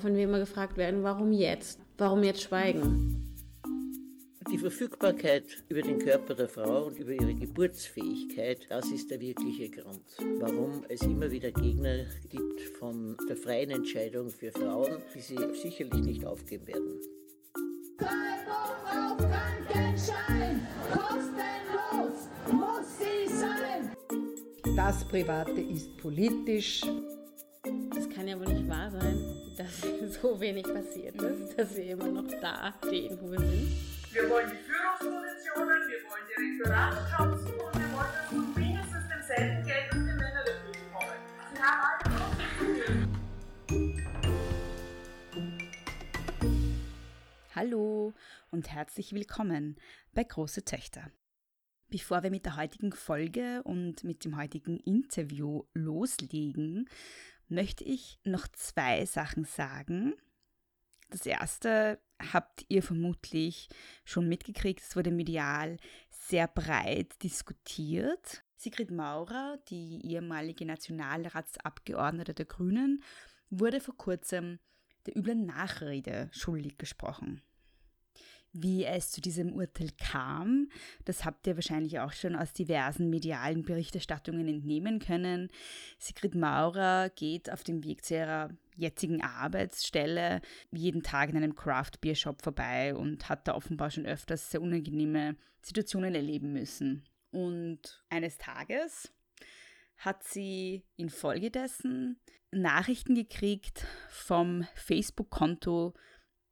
Wenn wir immer gefragt werden, warum jetzt? Warum jetzt schweigen? Die Verfügbarkeit über den Körper der Frau und über ihre Geburtsfähigkeit, das ist der wirkliche Grund, warum es immer wieder Gegner gibt von der freien Entscheidung für Frauen, die sie sicherlich nicht aufgeben werden. Treibung auf Krankenschein, kostenlos muss sie sein. Das Private ist politisch. Das kann ja wohl nicht wahr sein, dass so wenig passiert ist, dass wir immer noch da stehen, wo wir sind. Wir wollen die Führungspositionen, wir wollen die Rektoratsjobs und wir wollen das zu mindestens demselben Geld, das die Männer dafür bekommen. Sie haben alle Hallo und herzlich willkommen bei Große Töchter. Bevor wir mit der heutigen Folge und mit dem heutigen Interview loslegen, möchte ich noch zwei Sachen sagen. Das erste habt ihr vermutlich schon mitgekriegt, es wurde medial sehr breit diskutiert. Sigrid Maurer, die ehemalige Nationalratsabgeordnete der Grünen, wurde vor kurzem der üblen Nachrede schuldig gesprochen. Wie es zu diesem Urteil kam, das habt ihr wahrscheinlich auch schon aus diversen medialen Berichterstattungen entnehmen können. Sigrid Maurer geht auf dem Weg zu ihrer jetzigen Arbeitsstelle jeden Tag in einem Craft Beer Shop vorbei und hat da offenbar schon öfters sehr unangenehme Situationen erleben müssen. Und eines Tages hat sie infolgedessen Nachrichten gekriegt vom Facebook-Konto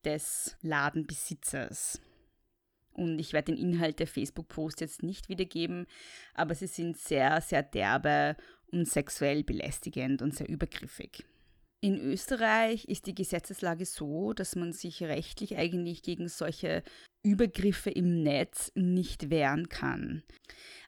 des Ladenbesitzers. Und ich werde den Inhalt der Facebook-Post jetzt nicht wiedergeben, aber sie sind sehr, sehr derbe und sexuell belästigend und sehr übergriffig. In Österreich ist die Gesetzeslage so, dass man sich rechtlich eigentlich gegen solche Übergriffe im Netz nicht wehren kann.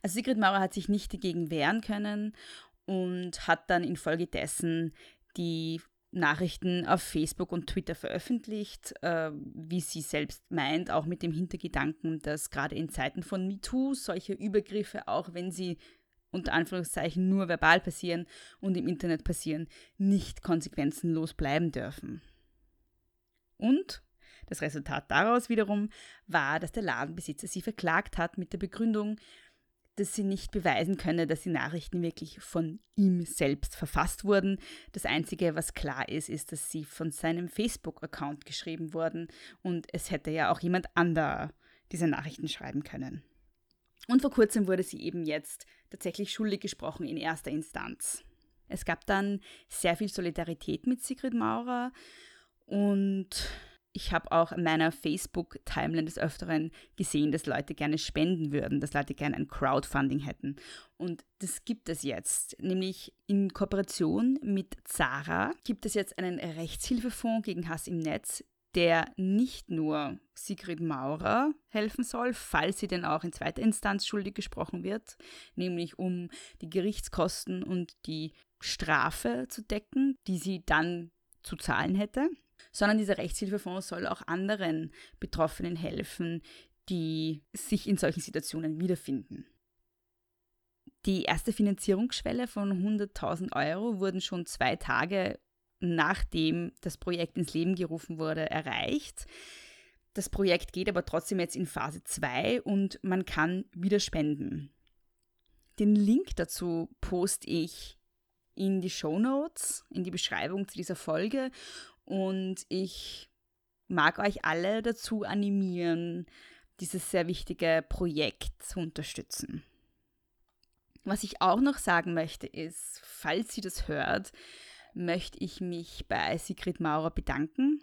Also Sigrid Maurer hat sich nicht dagegen wehren können und hat dann infolgedessen die Nachrichten auf Facebook und Twitter veröffentlicht, äh, wie sie selbst meint, auch mit dem Hintergedanken, dass gerade in Zeiten von MeToo solche Übergriffe, auch wenn sie unter Anführungszeichen nur verbal passieren und im Internet passieren, nicht konsequenzenlos bleiben dürfen. Und das Resultat daraus wiederum war, dass der Ladenbesitzer sie verklagt hat mit der Begründung, dass sie nicht beweisen könne, dass die Nachrichten wirklich von ihm selbst verfasst wurden. Das Einzige, was klar ist, ist, dass sie von seinem Facebook-Account geschrieben wurden und es hätte ja auch jemand anderer diese Nachrichten schreiben können. Und vor kurzem wurde sie eben jetzt tatsächlich schuldig gesprochen in erster Instanz. Es gab dann sehr viel Solidarität mit Sigrid Maurer und ich habe auch in meiner Facebook-Timeline des Öfteren gesehen, dass Leute gerne spenden würden, dass Leute gerne ein Crowdfunding hätten. Und das gibt es jetzt. Nämlich in Kooperation mit Zara gibt es jetzt einen Rechtshilfefonds gegen Hass im Netz, der nicht nur Sigrid Maurer helfen soll, falls sie denn auch in zweiter Instanz schuldig gesprochen wird, nämlich um die Gerichtskosten und die Strafe zu decken, die sie dann zu zahlen hätte, sondern dieser Rechtshilfefonds soll auch anderen Betroffenen helfen, die sich in solchen Situationen wiederfinden. Die erste Finanzierungsschwelle von 100.000 Euro wurden schon zwei Tage nachdem das Projekt ins Leben gerufen wurde, erreicht. Das Projekt geht aber trotzdem jetzt in Phase 2 und man kann wieder spenden. Den Link dazu poste ich in die Show Notes, in die Beschreibung zu dieser Folge und ich mag euch alle dazu animieren, dieses sehr wichtige Projekt zu unterstützen. Was ich auch noch sagen möchte ist, falls ihr das hört, möchte ich mich bei Sigrid Maurer bedanken.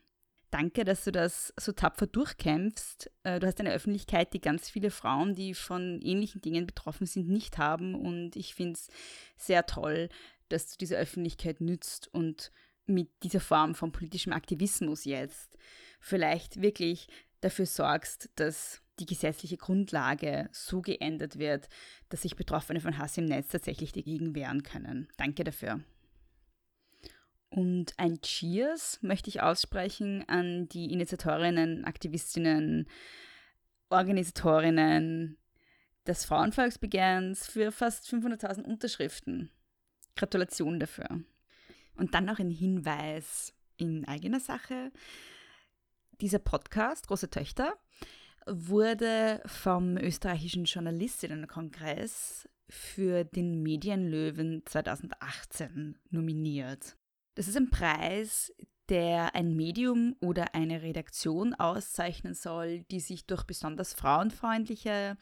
Danke, dass du das so tapfer durchkämpfst. Äh, du hast eine Öffentlichkeit, die ganz viele Frauen, die von ähnlichen Dingen betroffen sind, nicht haben. Und ich finde es sehr toll, dass du diese Öffentlichkeit nützt und mit dieser Form von politischem Aktivismus jetzt vielleicht wirklich dafür sorgst, dass die gesetzliche Grundlage so geändert wird, dass sich Betroffene von Hass im Netz tatsächlich dagegen wehren können. Danke dafür. Und ein Cheers möchte ich aussprechen an die Initiatorinnen, Aktivistinnen, Organisatorinnen des Frauenvolksbegehrens für fast 500.000 Unterschriften. Gratulation dafür. Und dann noch ein Hinweis in eigener Sache. Dieser Podcast, Große Töchter, wurde vom österreichischen Journalistinnenkongress für den Medienlöwen 2018 nominiert. Das ist ein Preis, der ein Medium oder eine Redaktion auszeichnen soll, die sich durch besonders frauenfreundliche,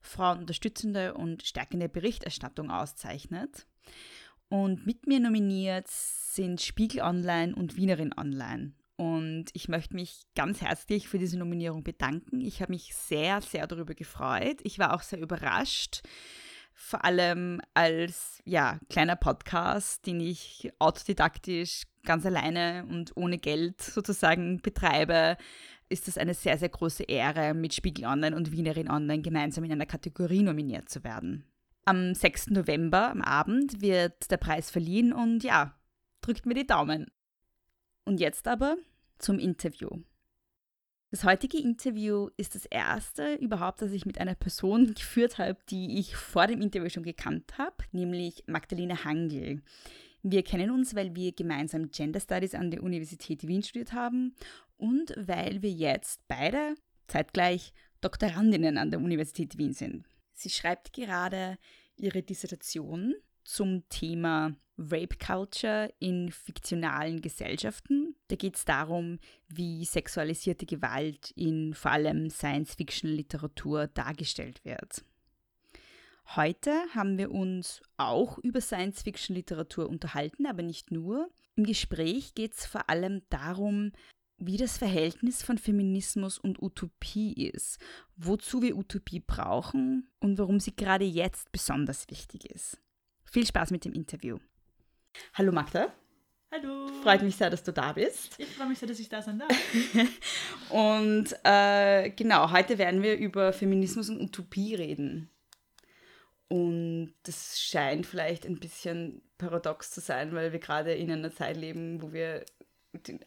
frauenunterstützende und stärkende Berichterstattung auszeichnet. Und mit mir nominiert sind Spiegel Online und Wienerin Online. Und ich möchte mich ganz herzlich für diese Nominierung bedanken. Ich habe mich sehr, sehr darüber gefreut. Ich war auch sehr überrascht, vor allem als ja, kleiner Podcast, den ich autodidaktisch ganz alleine und ohne Geld sozusagen betreibe, ist es eine sehr, sehr große Ehre, mit Spiegel Online und Wienerin Online gemeinsam in einer Kategorie nominiert zu werden. Am 6. November am Abend wird der Preis verliehen und ja, drückt mir die Daumen. Und jetzt aber zum Interview. Das heutige Interview ist das erste überhaupt, das ich mit einer Person geführt habe, die ich vor dem Interview schon gekannt habe, nämlich Magdalena Hangel. Wir kennen uns, weil wir gemeinsam Gender Studies an der Universität Wien studiert haben und weil wir jetzt beide zeitgleich Doktorandinnen an der Universität Wien sind. Sie schreibt gerade ihre Dissertation zum Thema Rape Culture in fiktionalen Gesellschaften. Da geht es darum, wie sexualisierte Gewalt in vor allem Science-Fiction-Literatur dargestellt wird. Heute haben wir uns auch über Science-Fiction-Literatur unterhalten, aber nicht nur. Im Gespräch geht es vor allem darum, wie das Verhältnis von Feminismus und Utopie ist, wozu wir Utopie brauchen und warum sie gerade jetzt besonders wichtig ist. Viel Spaß mit dem Interview. Hallo Magda. Hallo. Freut mich sehr, dass du da bist. Ich freue mich sehr, dass ich da sein darf. und äh, genau, heute werden wir über Feminismus und Utopie reden. Und das scheint vielleicht ein bisschen paradox zu sein, weil wir gerade in einer Zeit leben, wo wir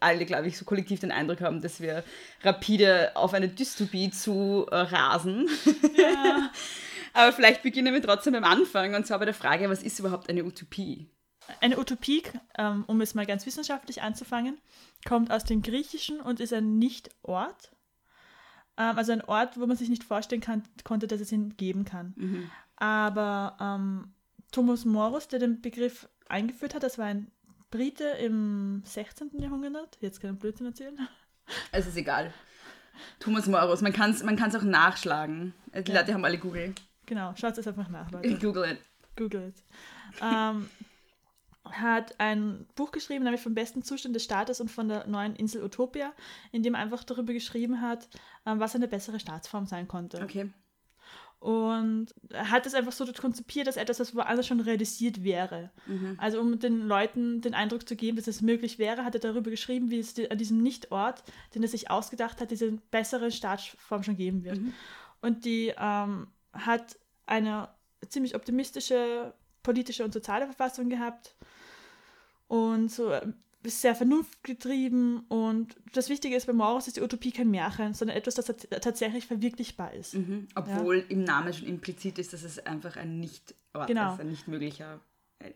alle, glaube ich, so kollektiv den Eindruck haben, dass wir rapide auf eine Dystopie zu äh, rasen. Ja. Aber vielleicht beginnen wir trotzdem am Anfang und zwar bei der Frage, was ist überhaupt eine Utopie? Eine Utopie, ähm, um es mal ganz wissenschaftlich anzufangen, kommt aus dem Griechischen und ist ein Nicht-Ort. Ähm, also ein Ort, wo man sich nicht vorstellen kann, konnte, dass es ihn geben kann. Mhm. Aber ähm, Thomas Morus, der den Begriff eingeführt hat, das war ein Brite im 16. Jahrhundert. Jetzt kann ich Blödsinn erzählen. Es ist egal. Thomas Morus, man kann es man auch nachschlagen. Die ja. Leute haben alle Google. Genau, schaut es einfach nach, Leute. Google it. Google it. ähm, hat ein Buch geschrieben, nämlich vom besten Zustand des Staates und von der neuen Insel Utopia, in dem er einfach darüber geschrieben hat, ähm, was eine bessere Staatsform sein konnte. Okay. Und er hat es einfach so konzipiert, dass etwas, was woanders schon realisiert wäre. Mhm. Also um den Leuten den Eindruck zu geben, dass es möglich wäre, hat er darüber geschrieben, wie es an diesem Nichtort, den er sich ausgedacht hat, diese bessere Staatsform schon geben wird. Mhm. Und die ähm, hat eine ziemlich optimistische politische und soziale Verfassung gehabt und so äh, sehr vernunftgetrieben und das Wichtige ist bei Maurus ist die Utopie kein Märchen, sondern etwas, das tatsächlich verwirklichbar ist. Mhm. Obwohl ja. im Namen schon implizit ist, dass es einfach ein nicht genau. ist, ein nicht möglicher,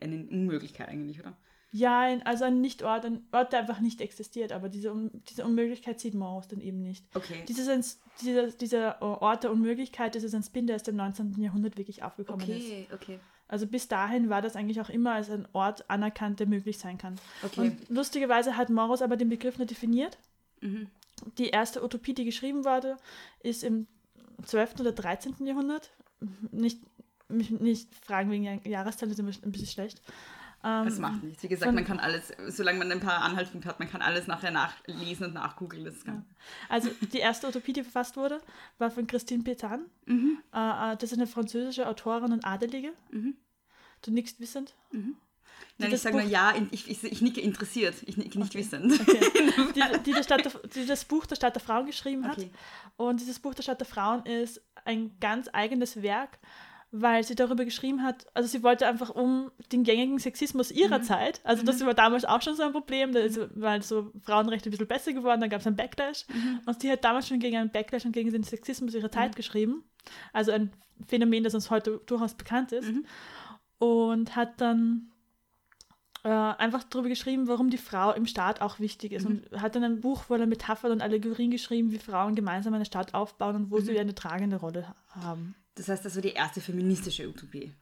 eine Unmöglichkeit eigentlich, oder? Ja, also ein Nicht-Ort, ein Ort, der einfach nicht existiert, aber diese, diese Unmöglichkeit sieht Maurus dann eben nicht. Okay. Dieses, dieser, dieser Ort der Unmöglichkeit, das ist ein Spin, der erst im 19. Jahrhundert wirklich aufgekommen okay, ist. Okay, okay. Also bis dahin war das eigentlich auch immer als ein Ort anerkannt, der möglich sein kann. Okay. Und lustigerweise hat Morus aber den Begriff nicht definiert. Mhm. Die erste Utopie, die geschrieben wurde, ist im 12. oder 13. Jahrhundert. Nicht, mich nicht fragen wegen Jahreszahl, das ist ein bisschen schlecht. Ähm, das macht nichts. Wie gesagt, man kann alles, solange man ein paar Anhaltspunkte hat, man kann alles nachher nachlesen und nachgoogeln. Das ja. Also die erste Utopie, die verfasst wurde, war von Christine Pétain. Mhm. Äh, äh, das ist eine französische Autorin und Adelige. Mhm. Du nickst wissend. Mhm. Nein, ich sage nur ja, ich, ich, ich, nicke interessiert, ich nicke nicht okay. wissend. Okay. Die, die, der, die, das Buch der Stadt der Frauen geschrieben hat. Okay. Und dieses Buch der Stadt der Frauen ist ein ganz eigenes Werk, weil sie darüber geschrieben hat, also sie wollte einfach um den gängigen Sexismus ihrer mhm. Zeit, also das mhm. war damals auch schon so ein Problem, da weil so Frauenrechte ein bisschen besser geworden, dann gab es einen Backlash mhm. und sie hat damals schon gegen einen Backlash und gegen den Sexismus ihrer Zeit mhm. geschrieben, also ein Phänomen, das uns heute durchaus bekannt ist mhm. und hat dann äh, einfach darüber geschrieben, warum die Frau im Staat auch wichtig ist. Mhm. Und hat dann ein Buch voller Metaphern und Allegorien geschrieben, wie Frauen gemeinsam eine Stadt aufbauen und wo Mhm. sie eine tragende Rolle ha- haben. Das heißt, das war die erste feministische Utopie,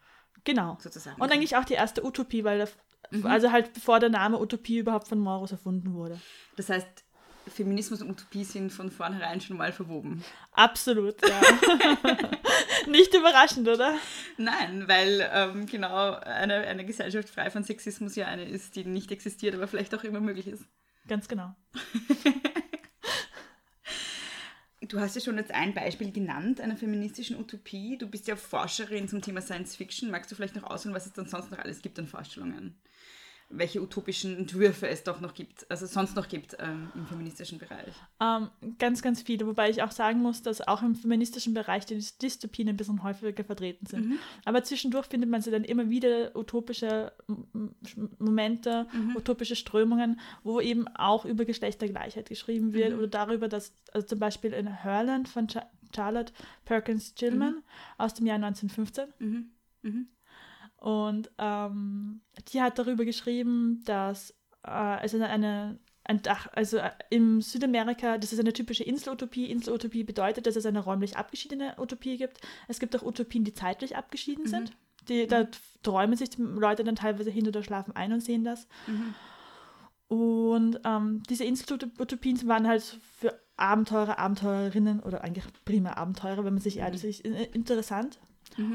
Genau. sozusagen. Und eigentlich auch die erste Utopie, weil der, Mhm. also halt bevor der Name Utopie überhaupt von Morus erfunden wurde. Das heißt, Feminismus und Utopie sind von vornherein schon mal verwoben. Absolut, ja. Nicht überraschend, oder? Nein, weil ähm, genau eine, eine Gesellschaft frei von Sexismus ja eine ist, die nicht existiert, aber vielleicht auch immer möglich ist. Ganz genau. Du hast ja schon jetzt ein Beispiel genannt einer feministischen Utopie. Du bist ja Forscherin zum Thema Science Fiction. Magst du vielleicht noch ausholen, was es dann sonst noch alles gibt an Vorstellungen? Welche utopischen Entwürfe es doch noch gibt, also sonst noch gibt ähm, im feministischen Bereich? Ähm, ganz, ganz viele. Wobei ich auch sagen muss, dass auch im feministischen Bereich die Dystopien ein bisschen häufiger vertreten sind. Aber zwischendurch findet man sie dann immer wieder utopische Momente, utopische Strömungen, wo eben auch über Geschlechtergleichheit geschrieben wird oder darüber, dass also zum Beispiel in Herland von Cha Charlotte Perkins Gilman aus dem Jahr 1915 Mhm. Mhm. Und ähm, die hat darüber geschrieben, dass äh, es eine, ein Dach, also äh, im Südamerika, das ist eine typische Inselutopie. Inselutopie bedeutet, dass es eine räumlich abgeschiedene Utopie gibt. Es gibt auch Utopien, die zeitlich abgeschieden sind. Die, Da träumen sich die Leute dann teilweise hin oder schlafen ein und sehen das. Und ähm, diese Inselutopien waren halt für Abenteurer, Abenteurerinnen oder eigentlich prima Abenteurer, wenn man sich ehrlich ist, in- interessant.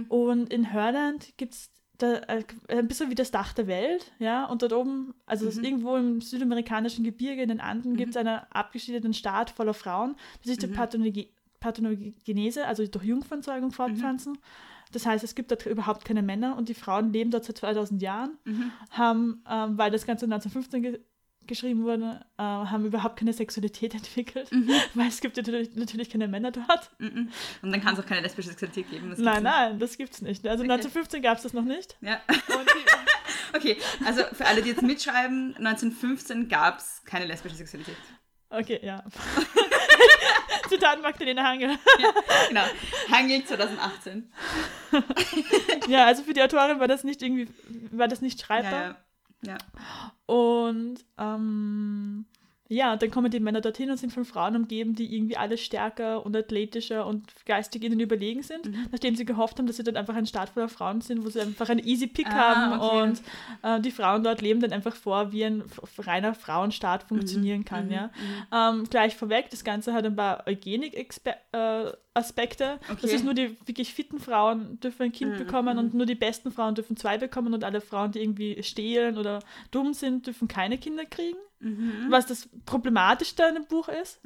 Und in Hörland gibt es da, äh, ein bisschen wie das Dach der Welt, ja, und dort oben, also ist irgendwo im südamerikanischen Gebirge in den Anden, gibt es einen abgeschiedenen Staat voller Frauen, die sich durch Parthenoge Parthenogenese, also durch Jungfernzeugung fortpflanzen. Das heißt, es gibt dort überhaupt keine Männer und die Frauen leben dort seit 2000 Jahren, haben, ähm, weil das Ganze 1915 ge geschrieben wurde, äh, haben überhaupt keine Sexualität entwickelt, weil es gibt ja natürlich, natürlich keine Männer dort. Mhm. Und dann kann es auch keine lesbische Sexualität geben. Nein, nein, das gibt's nicht. Also 1915 gab es das noch nicht. Ja. Okay, also für alle, die jetzt mitschreiben, 1915 gab es keine lesbische Sexualität. okay, ja. Zitat Magdalena Hangel. Genau. Hangel 2018. ja, also für die Autorin war das nicht irgendwie, war das nicht Ja, schreibbar. ja. ja. Und ähm, ja, und dann kommen die Männer dorthin und sind von Frauen umgeben, die irgendwie alle stärker und athletischer und geistig ihnen überlegen sind, Mhm. nachdem sie gehofft haben, dass sie dort einfach ein Staat voller Frauen sind, wo sie einfach einen easy Pick Ah, haben okay. und äh, die Frauen dort leben dann einfach vor, wie ein reiner Frauenstaat funktionieren Mhm. kann. Ja? Ähm, gleich vorweg, das Ganze hat ein paar Eugenik-Aspekte. Das Okay. ist nur die wirklich fitten Frauen dürfen ein Kind bekommen und nur die besten Frauen dürfen zwei bekommen und alle Frauen, die irgendwie stehlen oder dumm sind, dürfen keine Kinder kriegen. Was das Problematischste an dem Buch ist.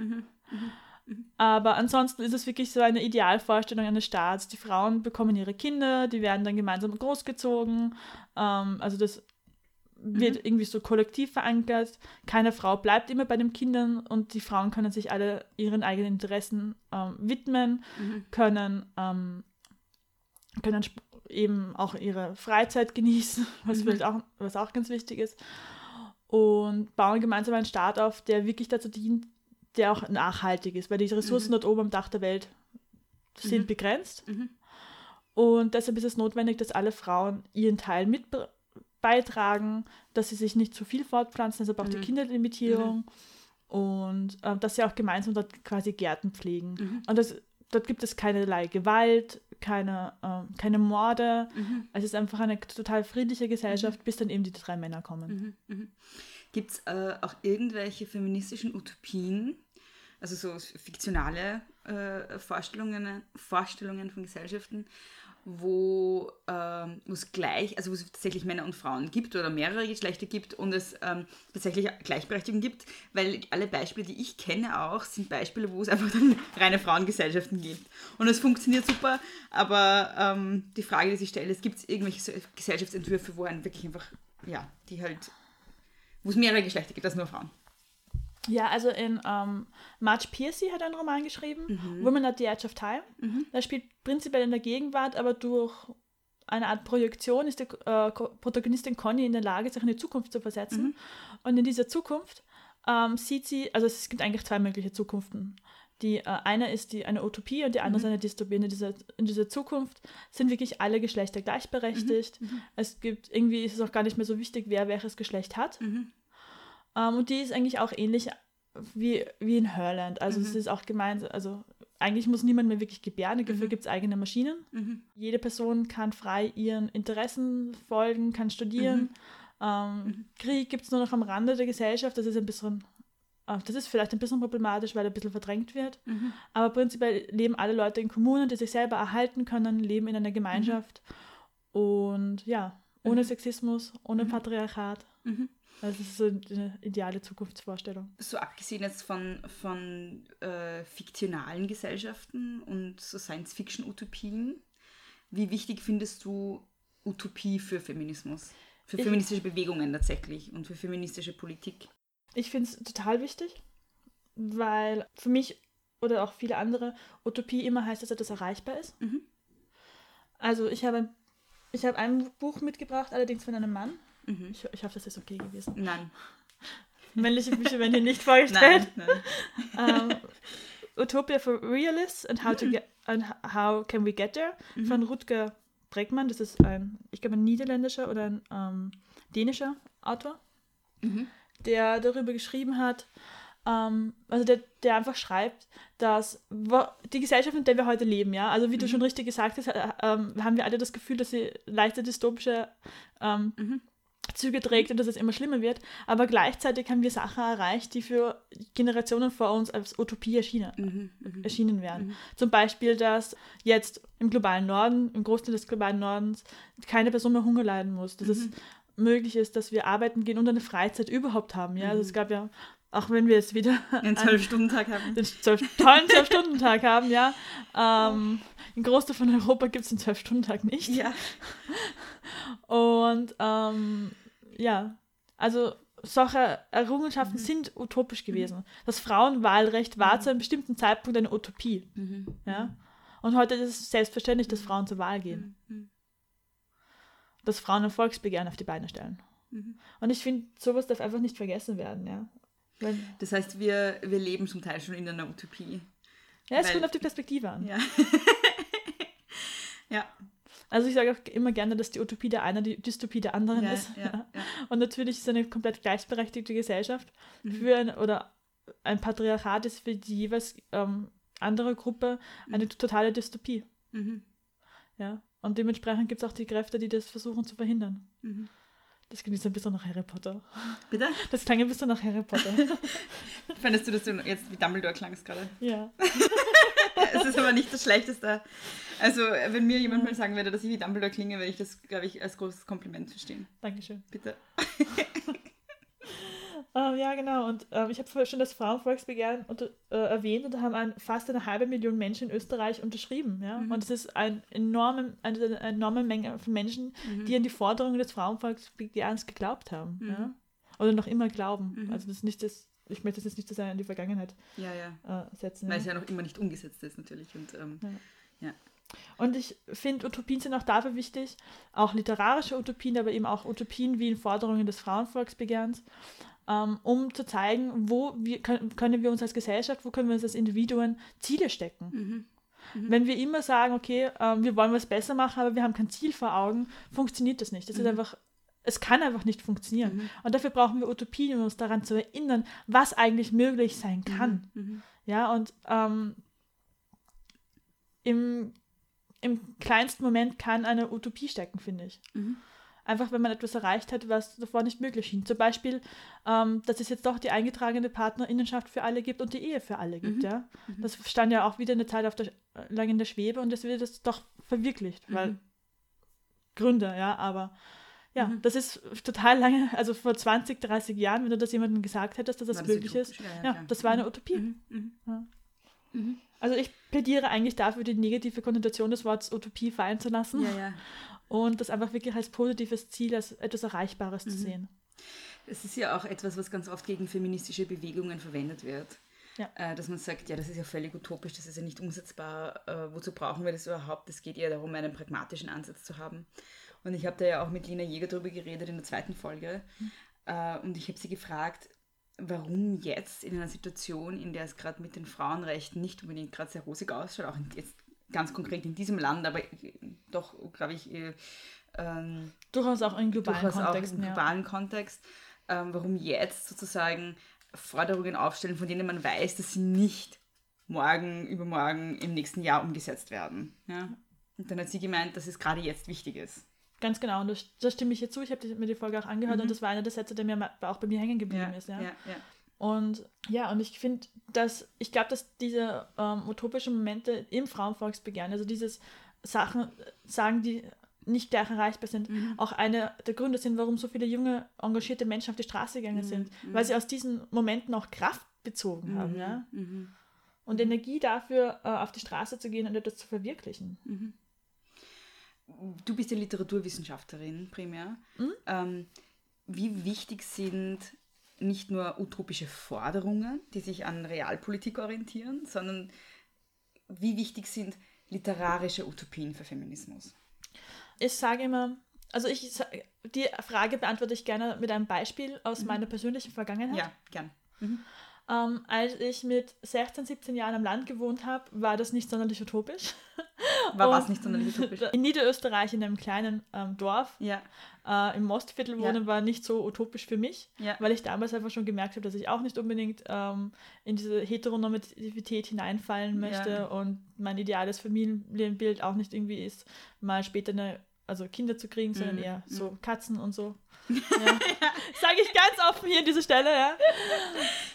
Aber ansonsten ist es wirklich so eine Idealvorstellung eines Staats. Die Frauen bekommen ihre Kinder, die werden dann gemeinsam großgezogen. Ähm, also das wird irgendwie so kollektiv verankert. Keine Frau bleibt immer bei den Kindern und die Frauen können sich alle ihren eigenen Interessen ähm, widmen, können, ähm, können eben auch ihre Freizeit genießen, was, vielleicht auch, was auch ganz wichtig ist. Und bauen gemeinsam einen Staat auf, der wirklich dazu dient, der auch nachhaltig ist, weil die Ressourcen dort oben am Dach der Welt sind begrenzt. Und deshalb ist es notwendig, dass alle Frauen ihren Teil mit be- beitragen, dass sie sich nicht zu viel fortpflanzen, deshalb auch die Kinderlimitierung und ähm, dass sie auch gemeinsam dort quasi Gärten pflegen. Und das, dort gibt es keinerlei Gewalt, keine, ähm, keine Morde. Es ist einfach eine total friedliche Gesellschaft, bis dann eben die drei Männer kommen. Gibt es äh, auch irgendwelche feministischen Utopien, also so fiktionale äh, Vorstellungen, Vorstellungen von Gesellschaften, wo ähm, es gleich, also wo es tatsächlich Männer und Frauen gibt oder mehrere Geschlechter gibt und es ähm, tatsächlich Gleichberechtigung gibt, weil alle Beispiele, die ich kenne auch, sind Beispiele, wo es einfach dann reine Frauengesellschaften gibt. Und es funktioniert super, aber ähm, die Frage, die sich stellt, ist, gibt es irgendwelche Gesellschaftsentwürfe, wo ein wirklich einfach, ja, die halt wo es mehrere Geschlechter gibt als nur Frauen. Ja, also in ähm, Marge Piercy hat einen Roman geschrieben, Women at the Edge of Time. Der spielt prinzipiell in der Gegenwart, aber durch eine Art Projektion ist die äh, Protagonistin Conny in der Lage, sich in die Zukunft zu versetzen. Und in dieser Zukunft ähm, sieht sie, also es gibt eigentlich zwei mögliche Zukunften. Die äh, eine ist die, eine Utopie und die andere ist eine Dystopie. In dieser, in dieser Zukunft sind wirklich alle Geschlechter gleichberechtigt. Es gibt, irgendwie ist es auch gar nicht mehr so wichtig, wer welches Geschlecht hat. Mhm. Ähm, und die ist eigentlich auch ähnlich wie, wie in Hörland. Also es ist auch gemeint, also eigentlich muss niemand mehr wirklich gebären, dafür gibt es eigene Maschinen. Mhm. Jede Person kann frei ihren Interessen folgen, kann studieren. Mhm. Ähm, Krieg gibt es nur noch am Rande der Gesellschaft, das ist ein bisschen, äh, das ist vielleicht ein bisschen problematisch, weil er ein bisschen verdrängt wird. Mhm. Aber prinzipiell leben alle Leute in Kommunen, die sich selber erhalten können, leben in einer Gemeinschaft. Und ja, ohne Sexismus, ohne Patriarchat. Mhm. Also es ist so eine ideale Zukunftsvorstellung. So abgesehen jetzt von, von äh, fiktionalen Gesellschaften und so Science-Fiction-Utopien, wie wichtig findest du Utopie für Feminismus? Für Ich- feministische Bewegungen tatsächlich und für feministische Politik? Ich finde es total wichtig, weil für mich oder auch viele andere Utopie immer heißt, dass etwas erreichbar ist. Mhm. Also ich habe, ich habe ein Buch mitgebracht, allerdings von einem Mann. Mhm. Ich, ich hoffe, das ist okay gewesen. Nein. Männliche Bücher werden hier nicht vorgestellt. Nein, nein. ähm, Utopia for Realists and How, to get, and How Can We Get There von Rutger Bregmann. Das ist ein, ich glaube, ein niederländischer oder ein ähm, dänischer Autor, der darüber geschrieben hat, ähm, also der, der einfach schreibt, dass die Gesellschaft, in der wir heute leben, ja, also wie du schon richtig gesagt hast, äh, ähm, haben wir alle das Gefühl, dass sie leichte dystopische ähm, Züge trägt und dass es immer schlimmer wird, aber gleichzeitig haben wir Sachen erreicht, die für Generationen vor uns als Utopie erschienen, erschienen wären. Zum Beispiel, dass jetzt im globalen Norden, im Großteil des globalen Nordens, keine Person mehr Hunger leiden muss, dass es möglich ist, dass wir arbeiten gehen und eine Freizeit überhaupt haben. Ja? Also es gab ja, auch wenn wir jetzt wieder Einen Zwölf-Stunden-Tag haben. den zwölf, tollen Zwölf-Stunden-Tag haben, ja. Ähm, in Großteil von Europa gibt es den Zwölf-Stunden-Tag nicht. Ja. Und ähm, ja, also solche Errungenschaften sind utopisch gewesen. Das Frauenwahlrecht war zu einem bestimmten Zeitpunkt eine Utopie. Ja? Und heute ist es selbstverständlich, dass Frauen zur Wahl gehen. Dass Frauen ein Volksbegehren auf die Beine stellen. Und ich finde, sowas darf einfach nicht vergessen werden. Ja, Weil, Das heißt, wir, wir leben zum Teil schon in einer Utopie. ja es kommt auf die Perspektive an. Ja. ja. Also ich sage auch immer gerne, dass die Utopie der einen die Dystopie der anderen Ja, ist. ja, ja. Und natürlich ist eine komplett gleichberechtigte Gesellschaft Mhm. für ein, oder ein Patriarchat ist für die jeweils ähm, andere Gruppe eine totale Dystopie. Mhm. Ja. Und dementsprechend gibt es auch die Kräfte, die das versuchen zu verhindern. Mhm. Das klingt ein bisschen nach Harry Potter. Bitte? Das klang ein bisschen nach Harry Potter. Fandest du, dass du jetzt wie Dumbledore klangst gerade? ja. Es ist aber nicht das Schlechteste. Also, wenn mir jemand mal sagen würde, dass ich wie Dumbledore klinge, würde ich das, glaube ich, als großes Kompliment verstehen. Dankeschön. Bitte. Ähm, ja, genau. Und ähm, ich habe schon das Frauenvolksbegehren unter, äh, erwähnt und da haben ein, fast eine halbe Million Menschen in Österreich unterschrieben. Ja? Und es ist ein enorme, eine, enorme Menge von Menschen, die an die Forderungen des Frauenvolksbegehrens geglaubt haben. Ja? Oder noch immer glauben. Also das ist nicht das, ich möchte das jetzt nicht so sehr in die Vergangenheit Ja, ja. äh, setzen. Weil es ja noch immer nicht umgesetzt ist, natürlich. Und, ähm, ja. Und ich finde, Utopien sind auch dafür wichtig, auch literarische Utopien, aber eben auch Utopien wie in Forderungen des Frauenvolksbegehrens, ähm, um zu zeigen, wo wir, können, wir uns als Gesellschaft, wo können wir uns als Individuen Ziele stecken. Wenn wir immer sagen, okay, ähm, wir wollen was besser machen, aber wir haben kein Ziel vor Augen, funktioniert das nicht. Das ist einfach, es kann einfach nicht funktionieren. Und dafür brauchen wir Utopien, um uns daran zu erinnern, was eigentlich möglich sein kann. Ja, und ähm, im, im kleinsten Moment kann eine Utopie stecken, finde ich. Einfach, wenn man etwas erreicht hat, was davor nicht möglich schien. Zum Beispiel, ähm, dass es jetzt doch die eingetragene Partnerinnenschaft für alle gibt und die Ehe für alle gibt. Ja? Das stand ja auch wieder eine Zeit auf der, lang in der Schwebe und das wird das doch verwirklicht, weil Gründe, ja, aber ja, das ist total lange, also vor 20, 30 Jahren, wenn du das jemandem gesagt hättest, dass das das möglich ist? Ja, ja, das war eine Utopie. Ja. Also ich plädiere eigentlich dafür, die negative Konnotation des Wortes Utopie fallen zu lassen ja, und das einfach wirklich als positives Ziel, als etwas Erreichbares Mhm. zu sehen. Es ist ja auch etwas, was ganz oft gegen feministische Bewegungen verwendet wird. Ja. Äh, dass man sagt, ja, das ist ja völlig utopisch, das ist ja nicht umsetzbar. Äh, wozu brauchen wir das überhaupt? Es geht eher darum, einen pragmatischen Ansatz zu haben. Und ich habe da ja auch mit Lina Jäger darüber geredet in der zweiten Folge. Äh, und ich habe sie gefragt, warum jetzt in einer Situation, in der es gerade mit den Frauenrechten nicht unbedingt gerade sehr rosig ausschaut, auch jetzt ganz konkret in diesem Land, aber doch, glaube ich, äh, ähm, Durchaus auch in globalen durchaus auch Kontexten. im ja. globalen Kontext, ähm, warum jetzt sozusagen Forderungen aufstellen, von denen man weiß, dass sie nicht morgen, übermorgen, im nächsten Jahr umgesetzt werden. Ja? Und dann hat sie gemeint, dass es gerade jetzt wichtig ist. Ganz genau, und das, das stimme ich hier zu. Ich habe mir die Folge auch angehört und das war einer der Sätze, der mir auch bei mir hängen geblieben ist. Ja. Mhm. ja, ja. Und ja, und ich finde, dass ich glaube, dass diese ähm, utopischen Momente im Frauenvolksbegehren, also dieses Sachen äh, sagen, die nicht gleich erreichbar sind, Mhm. auch eine der Gründe sind, warum so viele junge, engagierte Menschen auf die Straße gegangen Mhm. sind, weil sie aus diesen Momenten auch Kraft bezogen haben, ja. Mhm. Und Energie dafür, äh, auf die Straße zu gehen und etwas zu verwirklichen. Du bist ja Literaturwissenschaftlerin primär. Ähm, wie wichtig sind nicht nur utopische Forderungen, die sich an Realpolitik orientieren, sondern wie wichtig sind literarische Utopien für Feminismus? Ich sage immer, also ich die Frage beantworte ich gerne mit einem Beispiel aus meiner persönlichen Vergangenheit. Ja, gern. Ähm, als ich mit 16, 17 Jahren am Land gewohnt habe, war das nicht sonderlich utopisch. War was nicht sonderlich utopisch? In Niederösterreich, in einem kleinen ähm, Dorf, Ja, äh, im Mostviertel wohnen, Ja. war nicht so utopisch für mich, Ja. weil ich damals einfach schon gemerkt habe, dass ich auch nicht unbedingt ähm, in diese Heteronormativität hineinfallen möchte und mein ideales Familienbild auch nicht irgendwie ist, mal später eine, also Kinder zu kriegen, sondern Mhm. eher so Katzen und so. Ja. Sage ich ganz offen hier an dieser Stelle, ja.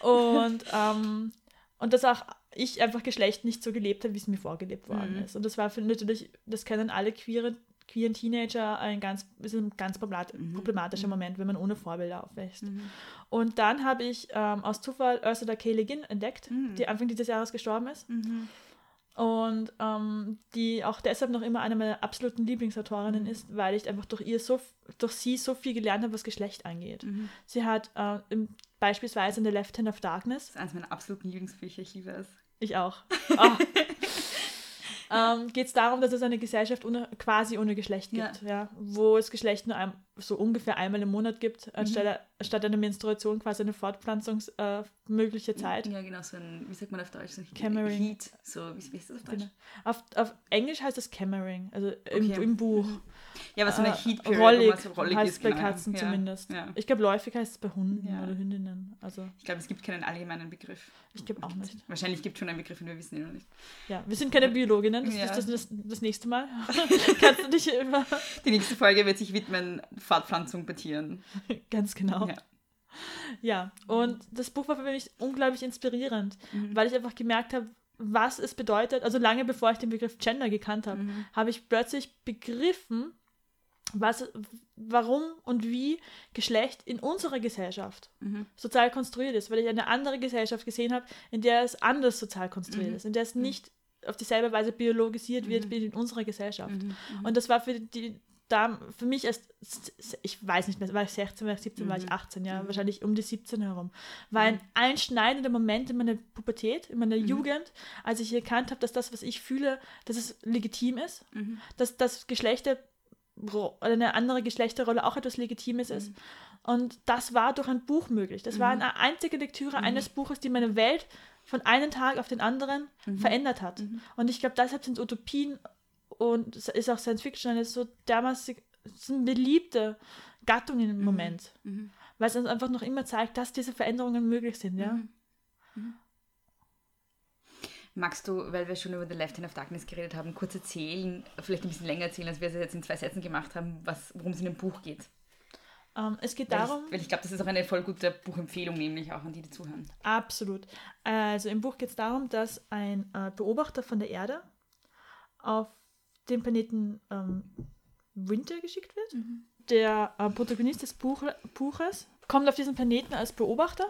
Und, ähm, und dass auch ich einfach Geschlecht nicht so gelebt habe, wie es mir vorgelebt worden Mhm. ist. Und das war für natürlich, das kennen alle queere, queeren Teenager ein ganz, ist ein ganz Mhm. problematischer Moment, wenn man ohne Vorbilder aufwächst. Und dann habe ich ähm, aus Zufall Ursula K. Le Guin entdeckt, Mhm. die Anfang dieses Jahres gestorben ist. Und ähm, die auch deshalb noch immer eine meiner absoluten Lieblingsautorinnen ist, weil ich einfach durch ihr so durch sie so viel gelernt habe, was Geschlecht angeht. Sie hat äh, im, beispielsweise in The Left Hand of Darkness, das ist eines meiner absoluten Lieblingsbücher, ich liebe es. ich auch, Ah. ähm, geht es darum, dass es eine Gesellschaft ohne, quasi ohne Geschlecht Ja. gibt, ja. wo es Geschlecht nur ein, so ungefähr einmal im Monat gibt, Mhm. anstelle, anstatt einer Menstruation quasi eine fortpflanzungsmögliche äh, Zeit. Ja, genau, so ein, wie sagt man auf Deutsch? So ein Cammering. Heat, so, wie, wie ist das auf Deutsch? Genau. Auf, auf Englisch heißt es Cammering, also im, Okay. im Buch. Ja, aber so eine Äh, Heat Period, rollig, so rollig heißt ist. bei genau. Katzen ja. zumindest. Ja. Ich glaube, läufig heißt es bei Hunden Ja. oder Hündinnen. Also Ich glaube, es gibt keinen allgemeinen Begriff. ich glaube auch nicht. Wahrscheinlich gibt es schon einen Begriff und wir wissen ihn noch nicht. Ja, wir sind keine Biologinnen, das ist das, das, das nächste Mal. Kannst du dich immer. Die nächste Folge wird sich widmen Fortpflanzung bei Tieren. Ganz genau. Ja. Ja, und das Buch war für mich unglaublich inspirierend, Mhm. weil ich einfach gemerkt habe, was es bedeutet. Also lange bevor ich den Begriff Gender gekannt habe, Mhm. habe ich plötzlich begriffen, was, warum und wie Geschlecht in unserer Gesellschaft Mhm. sozial konstruiert ist, weil ich eine andere Gesellschaft gesehen habe, in der es anders sozial konstruiert Mhm. ist, in der es nicht auf dieselbe Weise biologisiert wird wie in unserer Gesellschaft. Und das war für die da für mich erst, ich weiß nicht mehr, war ich 16, war ich 17, war ich 18, ja, wahrscheinlich um die 17 herum, war ein einschneidender Moment in meiner Pubertät, in meiner Jugend, als ich erkannt habe, dass das, was ich fühle, dass es legitim ist, dass das Geschlechter oder eine andere Geschlechterrolle auch etwas Legitimes ist. Und das war durch ein Buch möglich. Das war eine einzige Lektüre eines Buches, die meine Welt von einem Tag auf den anderen verändert hat. Und ich glaube, deshalb sind Utopien und es ist auch Science Fiction eine so dermaßen sind beliebte Gattungen im Moment. Weil es uns einfach noch immer zeigt, dass diese Veränderungen möglich sind, ja. Magst du, weil wir schon über The Left Hand of Darkness geredet haben, kurz erzählen, vielleicht ein bisschen länger erzählen, als wir es jetzt in zwei Sätzen gemacht haben, was, worum es in dem Buch geht? Ähm, es geht Weil darum. ich, weil ich glaube, das ist auch eine voll gute Buchempfehlung, nämlich auch an die, die zuhören. Absolut. Also im Buch geht es darum, dass ein äh, Beobachter von der Erde auf den Planeten ähm, Winter geschickt wird. Der äh, Protagonist des Buch Buches kommt auf diesen Planeten als Beobachter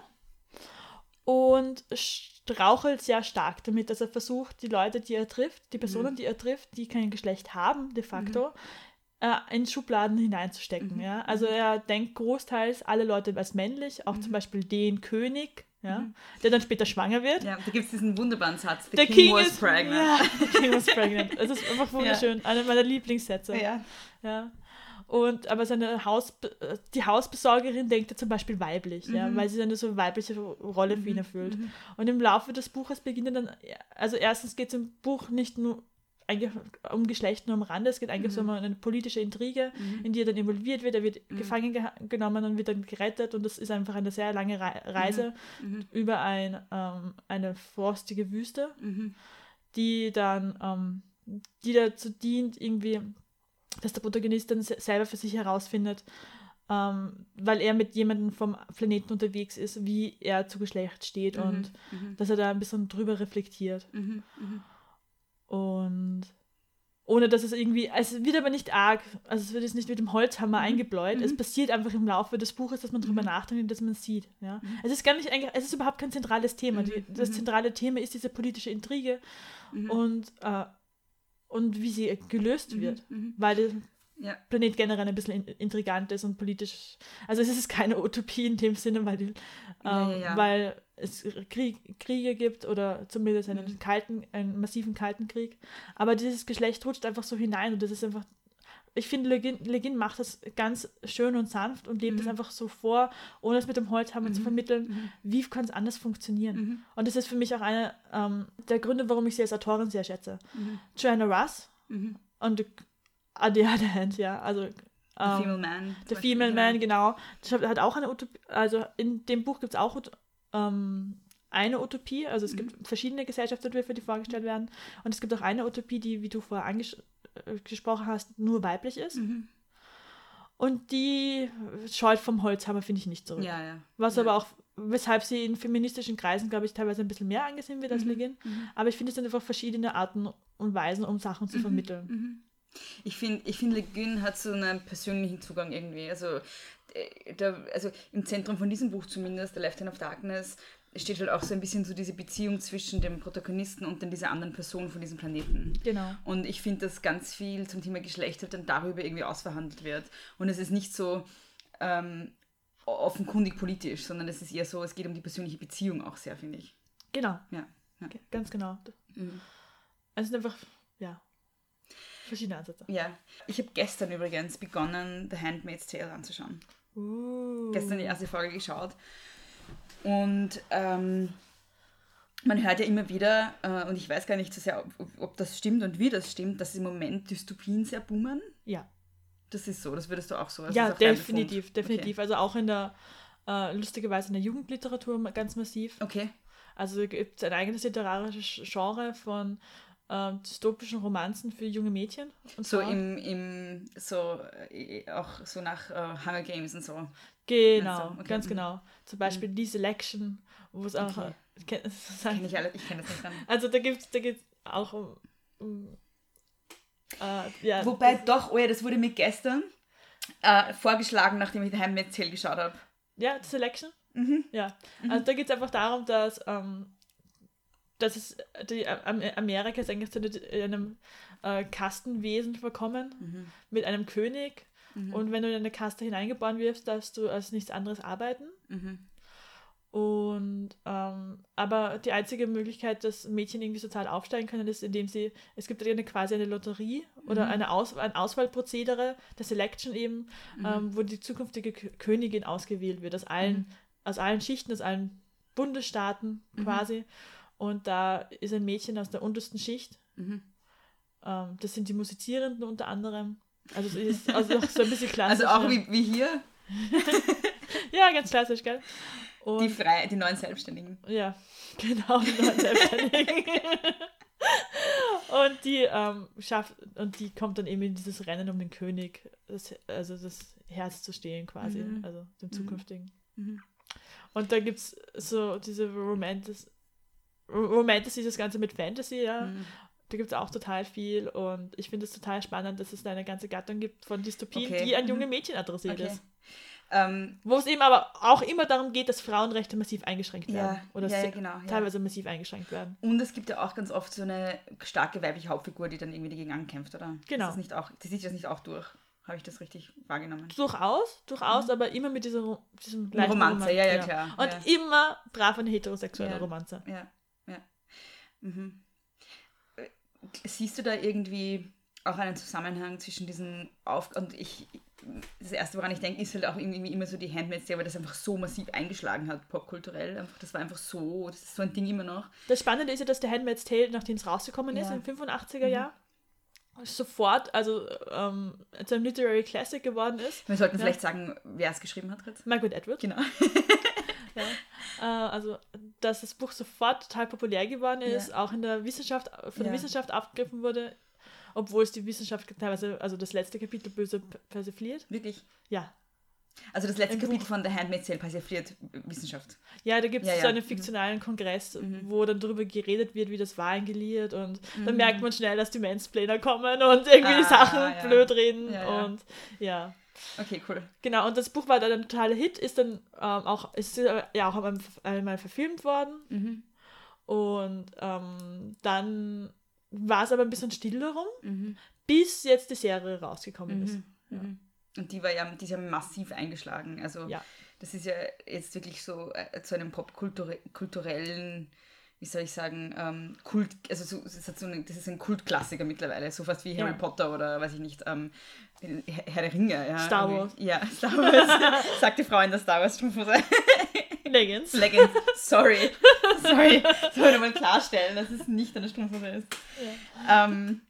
und strauchelt sehr stark damit, dass er versucht, die Leute, die er trifft, die Personen, die er trifft, die kein Geschlecht haben, de facto, äh, in Schubladen hineinzustecken. Ja? Also er denkt großteils alle Leute als männlich, auch zum Beispiel den König, ja? der dann später schwanger wird. Ja, da gibt es diesen wunderbaren Satz, The Der King, King was ist pregnant. Ja, the King was pregnant. Es ist einfach wunderschön. Einer meiner Lieblingssätze. Ja. Ja. Und aber seine Haus, die Hausbesorgerin denkt er zum Beispiel weiblich, ja, Mhm. weil sie eine so weibliche Rolle für ihn erfüllt. Und im Laufe des Buches beginnt dann, also erstens geht es im Buch nicht nur eigentlich um Geschlecht nur am Rande, es geht eigentlich so um eine politische Intrige, in die er dann involviert wird, er wird gefangen geha- genommen und wird dann gerettet. Und das ist einfach eine sehr lange Rei Reise über ein, ähm, eine forstige Wüste, die dann, ähm, die dazu dient, irgendwie, dass der Protagonist dann se- selber für sich herausfindet, ähm, weil er mit jemandem vom Planeten unterwegs ist, wie er zu Geschlecht steht und dass er da ein bisschen drüber reflektiert. Und ohne dass es irgendwie, es wird aber nicht arg, also es wird jetzt nicht mit dem Holzhammer eingebläut, es passiert einfach im Laufe des Buches, dass man drüber nachdenkt und dass man sieht. Ja? Es ist gar nicht, es ist überhaupt kein zentrales Thema. Die, das zentrale Thema ist diese politische Intrige und, äh, und wie sie gelöst wird, weil der Ja. Planet generell ein bisschen in, intrigant ist und politisch, also es ist keine Utopie in dem Sinne, weil, die, ähm, ja. weil es Krieg, Kriege gibt oder zumindest einen kalten, einen massiven kalten Krieg. Aber dieses Geschlecht rutscht einfach so hinein und das ist einfach. Ich finde, Le Guin, Le Guin macht das ganz schön und sanft und lebt es einfach so vor, ohne es mit dem Holzhammer zu vermitteln. Wie kann es anders funktionieren? Und das ist für mich auch einer ähm, der Gründe, warum ich sie als Autorin sehr schätze. Joanna Russ und on the other hand, ja, also The ähm, Female Man. The Female Man, genau. Das hat hat auch eine Utopie, also in dem Buch gibt es auch ähm, eine Utopie, also es gibt verschiedene Gesellschaftsentwürfe, die vorgestellt werden. Und es gibt auch eine Utopie, die, wie du vorher angesprochen hast, nur weiblich ist. Und die scheut vom Holzhammer, finde ich, nicht zurück. Ja, ja. Was ja. aber auch, weshalb sie in feministischen Kreisen, glaube ich, teilweise ein bisschen mehr angesehen wird Mhm. als Legin. Aber ich finde, es sind einfach verschiedene Arten und Weisen, um Sachen Mhm. zu vermitteln. Ich finde, ich find, Le Guin hat so einen persönlichen Zugang irgendwie. Also, äh, der, also im Zentrum von diesem Buch zumindest, The Left Hand of Darkness, steht halt auch so ein bisschen so diese Beziehung zwischen dem Protagonisten und dann dieser anderen Person von diesem Planeten. Genau. Und ich finde, dass ganz viel zum Thema Geschlecht halt dann darüber irgendwie ausverhandelt wird. Und es ist nicht so ähm, offenkundig politisch, sondern es ist eher so, es geht um die persönliche Beziehung auch sehr, finde ich. Genau. Ja. ja. Ganz genau. Mhm. Es sind einfach, ja, verschiedene Ansätze. Ja. Ich habe gestern übrigens begonnen, The Handmaid's Tale anzuschauen. Uh. gestern die erste Folge geschaut. Und ähm, man hört ja immer wieder, äh, und ich weiß gar nicht so sehr, ob, ob das stimmt und wie das stimmt, dass im Moment Dystopien sehr boomen. Ja, Das ist so, das würdest du auch so. das ja definitiv, definitiv. Also auch in der, äh, lustigerweise in der Jugendliteratur ganz massiv. Okay. okay. Also gibt es ein eigenes literarisches Genre von äh, dystopischen Romanzen für junge Mädchen. Und So im, im so äh, auch so nach äh, Hunger Games und so. Genau, Ach so, okay, ganz mhm. genau. Zum Beispiel die Selection, wo es auch. Okay. Kenn- Kenn ich alle, ich kenne das nicht dann. Also da gibt es da gibt's auch um. um äh, ja, Wobei doch, oh ja, das wurde mir gestern äh, vorgeschlagen, nachdem ich The Handmaid's Tale geschaut habe. Ja, die Selection? Mhm. Ja. Also da geht es einfach darum, dass, ähm, dass es die Am Amerika ist eigentlich zu einem äh, Kastenwesen verkommen Mhm. mit einem König. Und wenn du in eine Kaste hineingeboren wirst, darfst du als nichts anderes arbeiten. Mhm. Und ähm, aber die einzige Möglichkeit, dass Mädchen irgendwie sozial aufsteigen können, ist, indem sie, es gibt eine quasi eine Lotterie oder eine Aus, ein Auswahlprozedere, der Selection eben, ähm, wo die zukünftige Königin ausgewählt wird, aus allen, aus allen Schichten, aus allen Bundesstaaten quasi. Und da ist ein Mädchen aus der untersten Schicht. Mhm. Ähm, das sind die Musizierenden unter anderem. Also es ist also auch so ein bisschen klassisch. Also auch wie, wie hier, Ja, ganz klassisch, gell? Und die, frei, die neuen Selbstständigen. Ja, genau, die neuen Selbstständigen. und die ähm, schafft, und die kommt dann eben in dieses Rennen um den König, das, also das Herz zu stehlen quasi, Mhm. also den zukünftigen. Mhm. Und da gibt es so diese Romantis, Romantis das Ganze mit Fantasy, ja. Mhm. Da gibt es auch total viel und ich finde es total spannend, dass es da eine ganze Gattung gibt von Dystopien, Okay. die an Mhm. junge Mädchen adressiert Okay. ist. Ähm, Wo es eben aber auch immer darum geht, dass Frauenrechte massiv eingeschränkt Ja, werden. Oder ja, ja, se- genau, ja. teilweise massiv eingeschränkt werden. und es gibt ja auch ganz oft so eine starke weibliche Hauptfigur, die dann irgendwie dagegen ankämpft, oder? Genau. Das ist nicht auch, die sieht das nicht auch durch. Habe ich das richtig wahrgenommen? Durchaus, durchaus, aber immer mit dieser, diesem leichten Mhm. Romanze, Roman- ja, ja, klar, Und ja. immer brav eine heterosexuelle Ja. Romanze. Ja, ja. Mhm. Äh, Siehst du da irgendwie auch einen Zusammenhang zwischen diesen Auf... Und ich, das Erste, woran ich denke, ist halt auch irgendwie immer so die Handmaid's Tale, weil das einfach so massiv eingeschlagen hat, popkulturell. Einfach, das war einfach so, das ist so ein Ding immer noch. Das Spannende ist ja, dass der Handmaid's Tale, nachdem es rausgekommen ist, Ja. im 85er Jahr, sofort, also ähm, zu einem Literary Classic geworden ist. Wir sollten Ja. vielleicht sagen, wer es geschrieben hat, Fritz. Margaret Atwood. Genau. Ja. Äh, also, dass das Buch sofort total populär geworden ist, Ja. auch in der Wissenschaft, von der Ja. Wissenschaft aufgegriffen wurde, obwohl es die Wissenschaft teilweise, also das letzte Kapitel böse persifliert. Wirklich. Ja. Also das letzte Ein Kapitel Buch. von The Handmaid's Tale persifliert Wissenschaft. Ja, da gibt es Ja, so einen Mhm. fiktionalen Kongress, wo dann darüber geredet wird, wie das war eingeliert und Mhm. dann merkt man schnell, dass die Mansplainer kommen und irgendwie Ah, Sachen blöd reden und ja. Okay, cool. Genau, und das Buch war dann ein totaler Hit, ist dann ähm, auch, ist äh, ja auch einmal, einmal verfilmt worden. Mhm. Und ähm, dann war es aber ein bisschen still darum, Mhm. bis jetzt die Serie rausgekommen ist. Mhm. Und die war ja, die ist ja massiv eingeschlagen. Also Ja. das ist ja jetzt wirklich so äh, zu einem popkulturellen, wie soll ich sagen, ähm, Kult, also so, das, hat so eine, das ist ein Kultklassiker mittlerweile, so fast wie Harry Ja. Potter oder weiß ich nicht, ähm, Herr der Ringe. Ja, Star irgendwie. Ja, Star Wars. Sagt die Frau in der Star Wars Strumpfhose. Legends. Legends. Sorry. Sorry. Soll ich nochmal klarstellen, dass es nicht eine Strumpfhose ist. Ähm,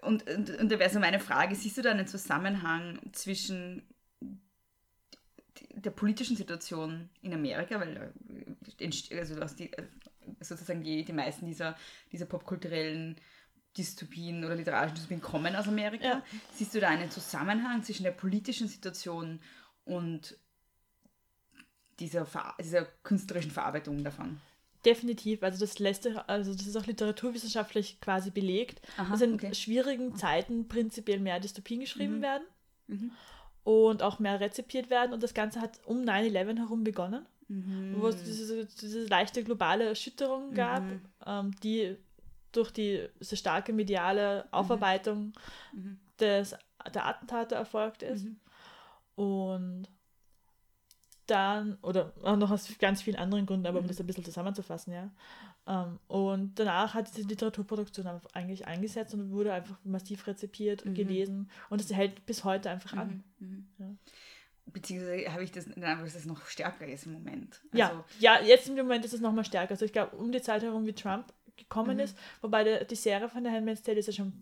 und, und, und da wäre so meine Frage, siehst du da einen Zusammenhang zwischen der politischen Situation in Amerika, weil äh, also aus die, äh, sozusagen die, die meisten dieser, dieser popkulturellen Dystopien oder literarischen Dystopien kommen aus Amerika. Ja. Siehst du da einen Zusammenhang zwischen der politischen Situation und dieser, Ver dieser künstlerischen Verarbeitung davon? Definitiv. Also das letzte, also das ist auch literaturwissenschaftlich quasi belegt, Aha, dass in okay. schwierigen Zeiten prinzipiell mehr Dystopien geschrieben Mhm. werden Mhm. und auch mehr rezipiert werden. Und das Ganze hat um 9-11 herum begonnen, Mhm. wo es diese, diese leichte globale Erschütterung gab, Mhm. ähm, die durch die diese starke mediale Aufarbeitung Mhm. des, der Attentate erfolgt ist. Mhm. Und dann, oder auch noch aus ganz vielen anderen Gründen, aber um Mhm. das ein bisschen zusammenzufassen, ja. Ähm, und danach hat diese Literaturproduktion einfach eigentlich eingesetzt und wurde einfach massiv rezipiert und Mhm. gelesen. Und es hält bis heute einfach an. Mhm. Ja. Beziehungsweise habe ich das, Eindruck, dass es noch stärker ist im Moment. Ja, Also, ja, jetzt im Moment ist es nochmal stärker. Also ich glaube, um die Zeit herum, wie Trump gekommen Mhm. ist, wobei der, die Serie von der Handmaid's Tale ist ja schon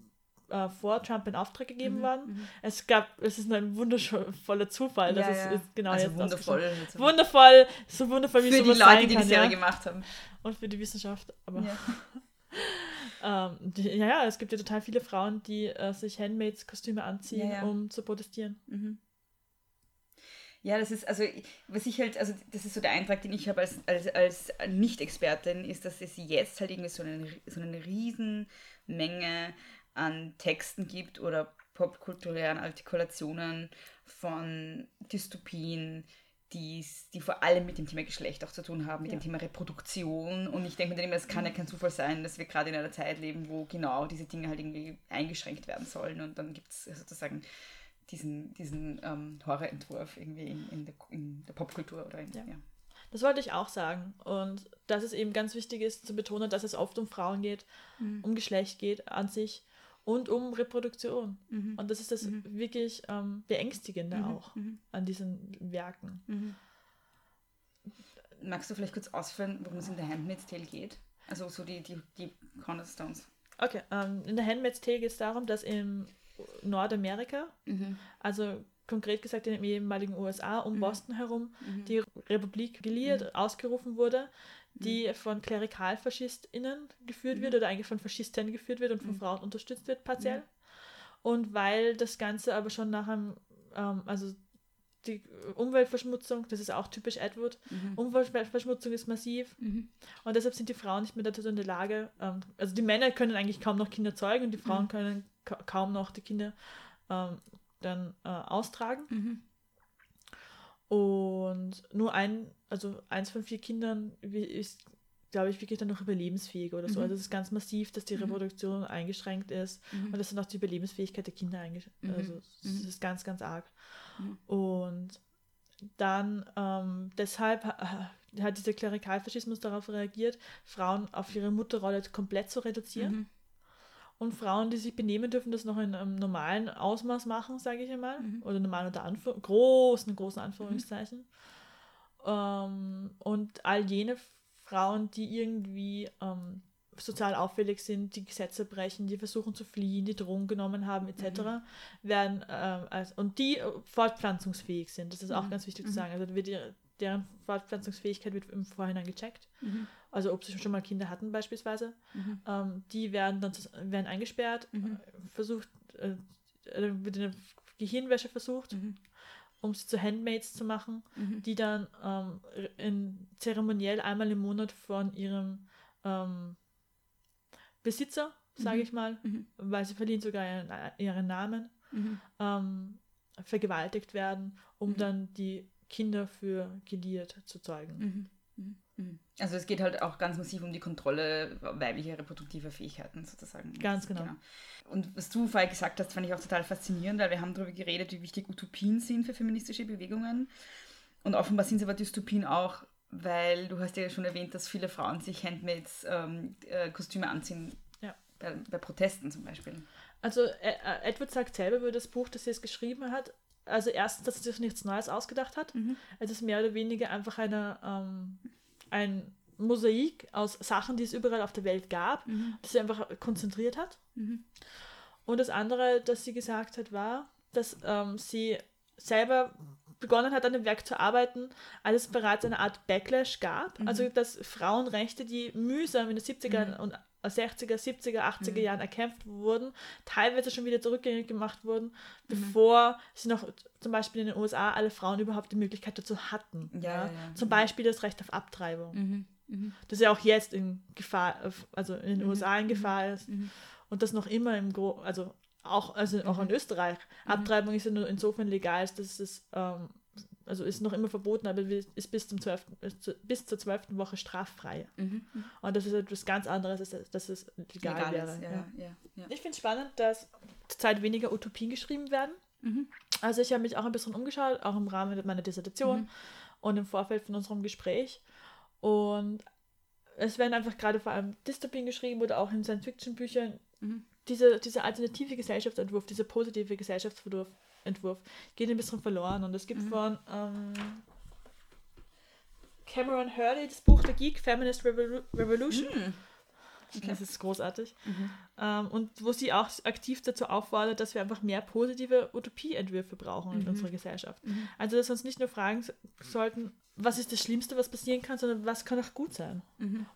äh, vor Trump in Auftrag gegeben Mhm, worden. mhm. Es gab, es ist nur ein wundervoller Zufall, dass ja, es ja. ist genau also jetzt wundervoll. Also Wundervoll, so wundervoll wie Für die sowas Leute, sein die die kann, Serie ja. gemacht haben. Und für die Wissenschaft. Aber Ja. ähm, die, ja, ja, es gibt ja total viele Frauen, die äh, sich Handmaids-Kostüme anziehen, Ja, ja. um zu protestieren. Ja, das ist, also, was ich halt, also, das ist so der Eintrag, den ich habe als, als, als Nicht-Expertin, ist, dass es jetzt halt irgendwie so eine, so eine riesen Menge an Texten gibt oder popkulturellen Artikulationen von Dystopien, die's- die vor allem mit dem Thema Geschlecht auch zu tun haben, mit Ja. dem Thema Reproduktion. Und ich denke mir dann immer, es kann ja kein Zufall sein, dass wir gerade in einer Zeit leben, wo genau diese Dinge halt irgendwie eingeschränkt werden sollen. Und dann gibt es sozusagen diesen, diesen ähm, Horrorentwurf irgendwie in, in, der, in der Popkultur oder in, Ja. ja. Das wollte ich auch sagen. Und dass es eben ganz wichtig ist zu betonen, dass es oft um Frauen geht, Mhm. um Geschlecht geht an sich und um Reproduktion. Mhm. Und das ist das Mhm. wirklich ähm, Beängstigende Mhm. auch Mhm. an diesen Werken. Mhm. Magst du vielleicht kurz ausführen, worum es in der Handmaid's Tale geht? Also so die, die, die Cornerstones. Okay, ähm, in der Handmaid's Tale geht es darum, dass im Nordamerika, Mhm. also konkret gesagt in den ehemaligen USA, um Mhm. Boston herum, Mhm. die Republik Gilead ausgerufen wurde, die von KlerikalfaschistInnen geführt wird oder eigentlich von Faschisten geführt wird und von Mhm. Frauen unterstützt wird, partiell. Und weil das Ganze aber schon nach einem, ähm, also die Umweltverschmutzung, das ist auch typisch Edward, Mhm. Umweltverschmutzung ist massiv Mhm. und deshalb sind die Frauen nicht mehr dazu in der Lage, ähm, also die Männer können eigentlich kaum noch Kinder zeugen und die Frauen Mhm. können ka kaum noch die Kinder ähm, dann äh, austragen. Mhm. Und nur ein, also eins von vier Kindern ist, glaube ich, wirklich dann noch überlebensfähig oder so. Mhm. Also es ist ganz massiv, dass die Mhm. Reproduktion eingeschränkt ist Mhm. und dass dann auch die Überlebensfähigkeit der Kinder eingeschränkt Mhm. Also es Mhm. ist ganz, ganz arg. Mhm. Und dann ähm, deshalb ha- hat dieser Klerikalfaschismus darauf reagiert, Frauen auf ihre Mutterrolle komplett zu reduzieren. Mhm. Und Frauen, die sich benehmen dürfen, das noch in einem normalen Ausmaß machen, sage ich einmal. Oder normal unter Anführ großen, großen Anführungszeichen. Ähm, und all jene Frauen, die irgendwie ähm, sozial auffällig sind, die Gesetze brechen, die versuchen zu fliehen, die Drogen genommen haben, etc., werden ähm, als, und die äh, fortpflanzungsfähig sind. Das ist auch ganz wichtig zu sagen. Also wird deren Fortpflanzungsfähigkeit wird im Vorhinein gecheckt. Also ob sie schon mal Kinder hatten beispielsweise. Ähm, die werden dann werden eingesperrt, äh, versucht, äh, äh, wird eine Gehirnwäsche versucht, um sie zu Handmaids zu machen, die dann ähm, in, zeremoniell einmal im Monat von ihrem ähm, Besitzer, sage ich mal, weil sie verlieren sogar ihren, ihren Namen, ähm, vergewaltigt werden, um dann die Kinder für Geliert zu zeugen. Also es geht halt auch ganz massiv um die Kontrolle weiblicher reproduktiver Fähigkeiten sozusagen. Ganz genau. Und was du vorher gesagt hast, fand ich auch total faszinierend, weil wir haben darüber geredet, wie wichtig Utopien sind für feministische Bewegungen. Und offenbar sind es aber Dystopien auch, weil du hast ja schon erwähnt, dass viele Frauen sich Handmaids ähm, äh, Kostüme anziehen. Ja. Bei, bei Protesten zum Beispiel. Also äh, äh, Edward sagt selber über das Buch, das sie jetzt geschrieben hat, also erstens, dass sie sich nichts Neues ausgedacht hat. Es ist mehr oder weniger einfach eine, ähm, ein Mosaik aus Sachen, die es überall auf der Welt gab, das sie einfach konzentriert hat. Und das andere, das sie gesagt hat, war, dass ähm, sie selber begonnen hat, an dem Werk zu arbeiten, als es bereits eine Art Backlash gab. Also, dass Frauenrechte, die mühsam in den 70er und 60er, 70er, 80er Jahren erkämpft wurden, teilweise schon wieder zurückgängig gemacht wurden, bevor sie noch zum Beispiel in den USA alle Frauen überhaupt die Möglichkeit dazu hatten. Ja, ja, ja. Zum Beispiel das Recht auf Abtreibung. Das ja auch jetzt in Gefahr, also in den USA in Gefahr ist. Und das noch immer im Gro also auch, also auch in Österreich. Abtreibung ist ja nur insofern legal, dass es ähm, also ist noch immer verboten, aber ist bis, zum 12., ist zu- bis zur zwölften Woche straffrei. Und das ist etwas ganz anderes, als dass es legal, Legal wäre. ist, ja, ja. ja. Ich finde es spannend, dass zurzeit weniger Utopien geschrieben werden. Also ich habe mich auch ein bisschen umgeschaut, auch im Rahmen meiner Dissertation und im Vorfeld von unserem Gespräch. Und es werden einfach gerade vor allem Dystopien geschrieben oder auch in Science-Fiction-Büchern. Diese, dieser alternative Gesellschaftsentwurf, dieser positive Gesellschaftsentwurf Entwurf, geht ein bisschen verloren. Und es gibt von ähm, Cameron Hurley das Buch The Geek Feminist Revolu Revolution. Das ist großartig. Ähm, und wo sie auch aktiv dazu auffordert, dass wir einfach mehr positive Utopieentwürfe brauchen in unserer Gesellschaft. Also, dass wir uns nicht nur fragen so- sollten, was ist das Schlimmste, was passieren kann, sondern was kann auch gut sein.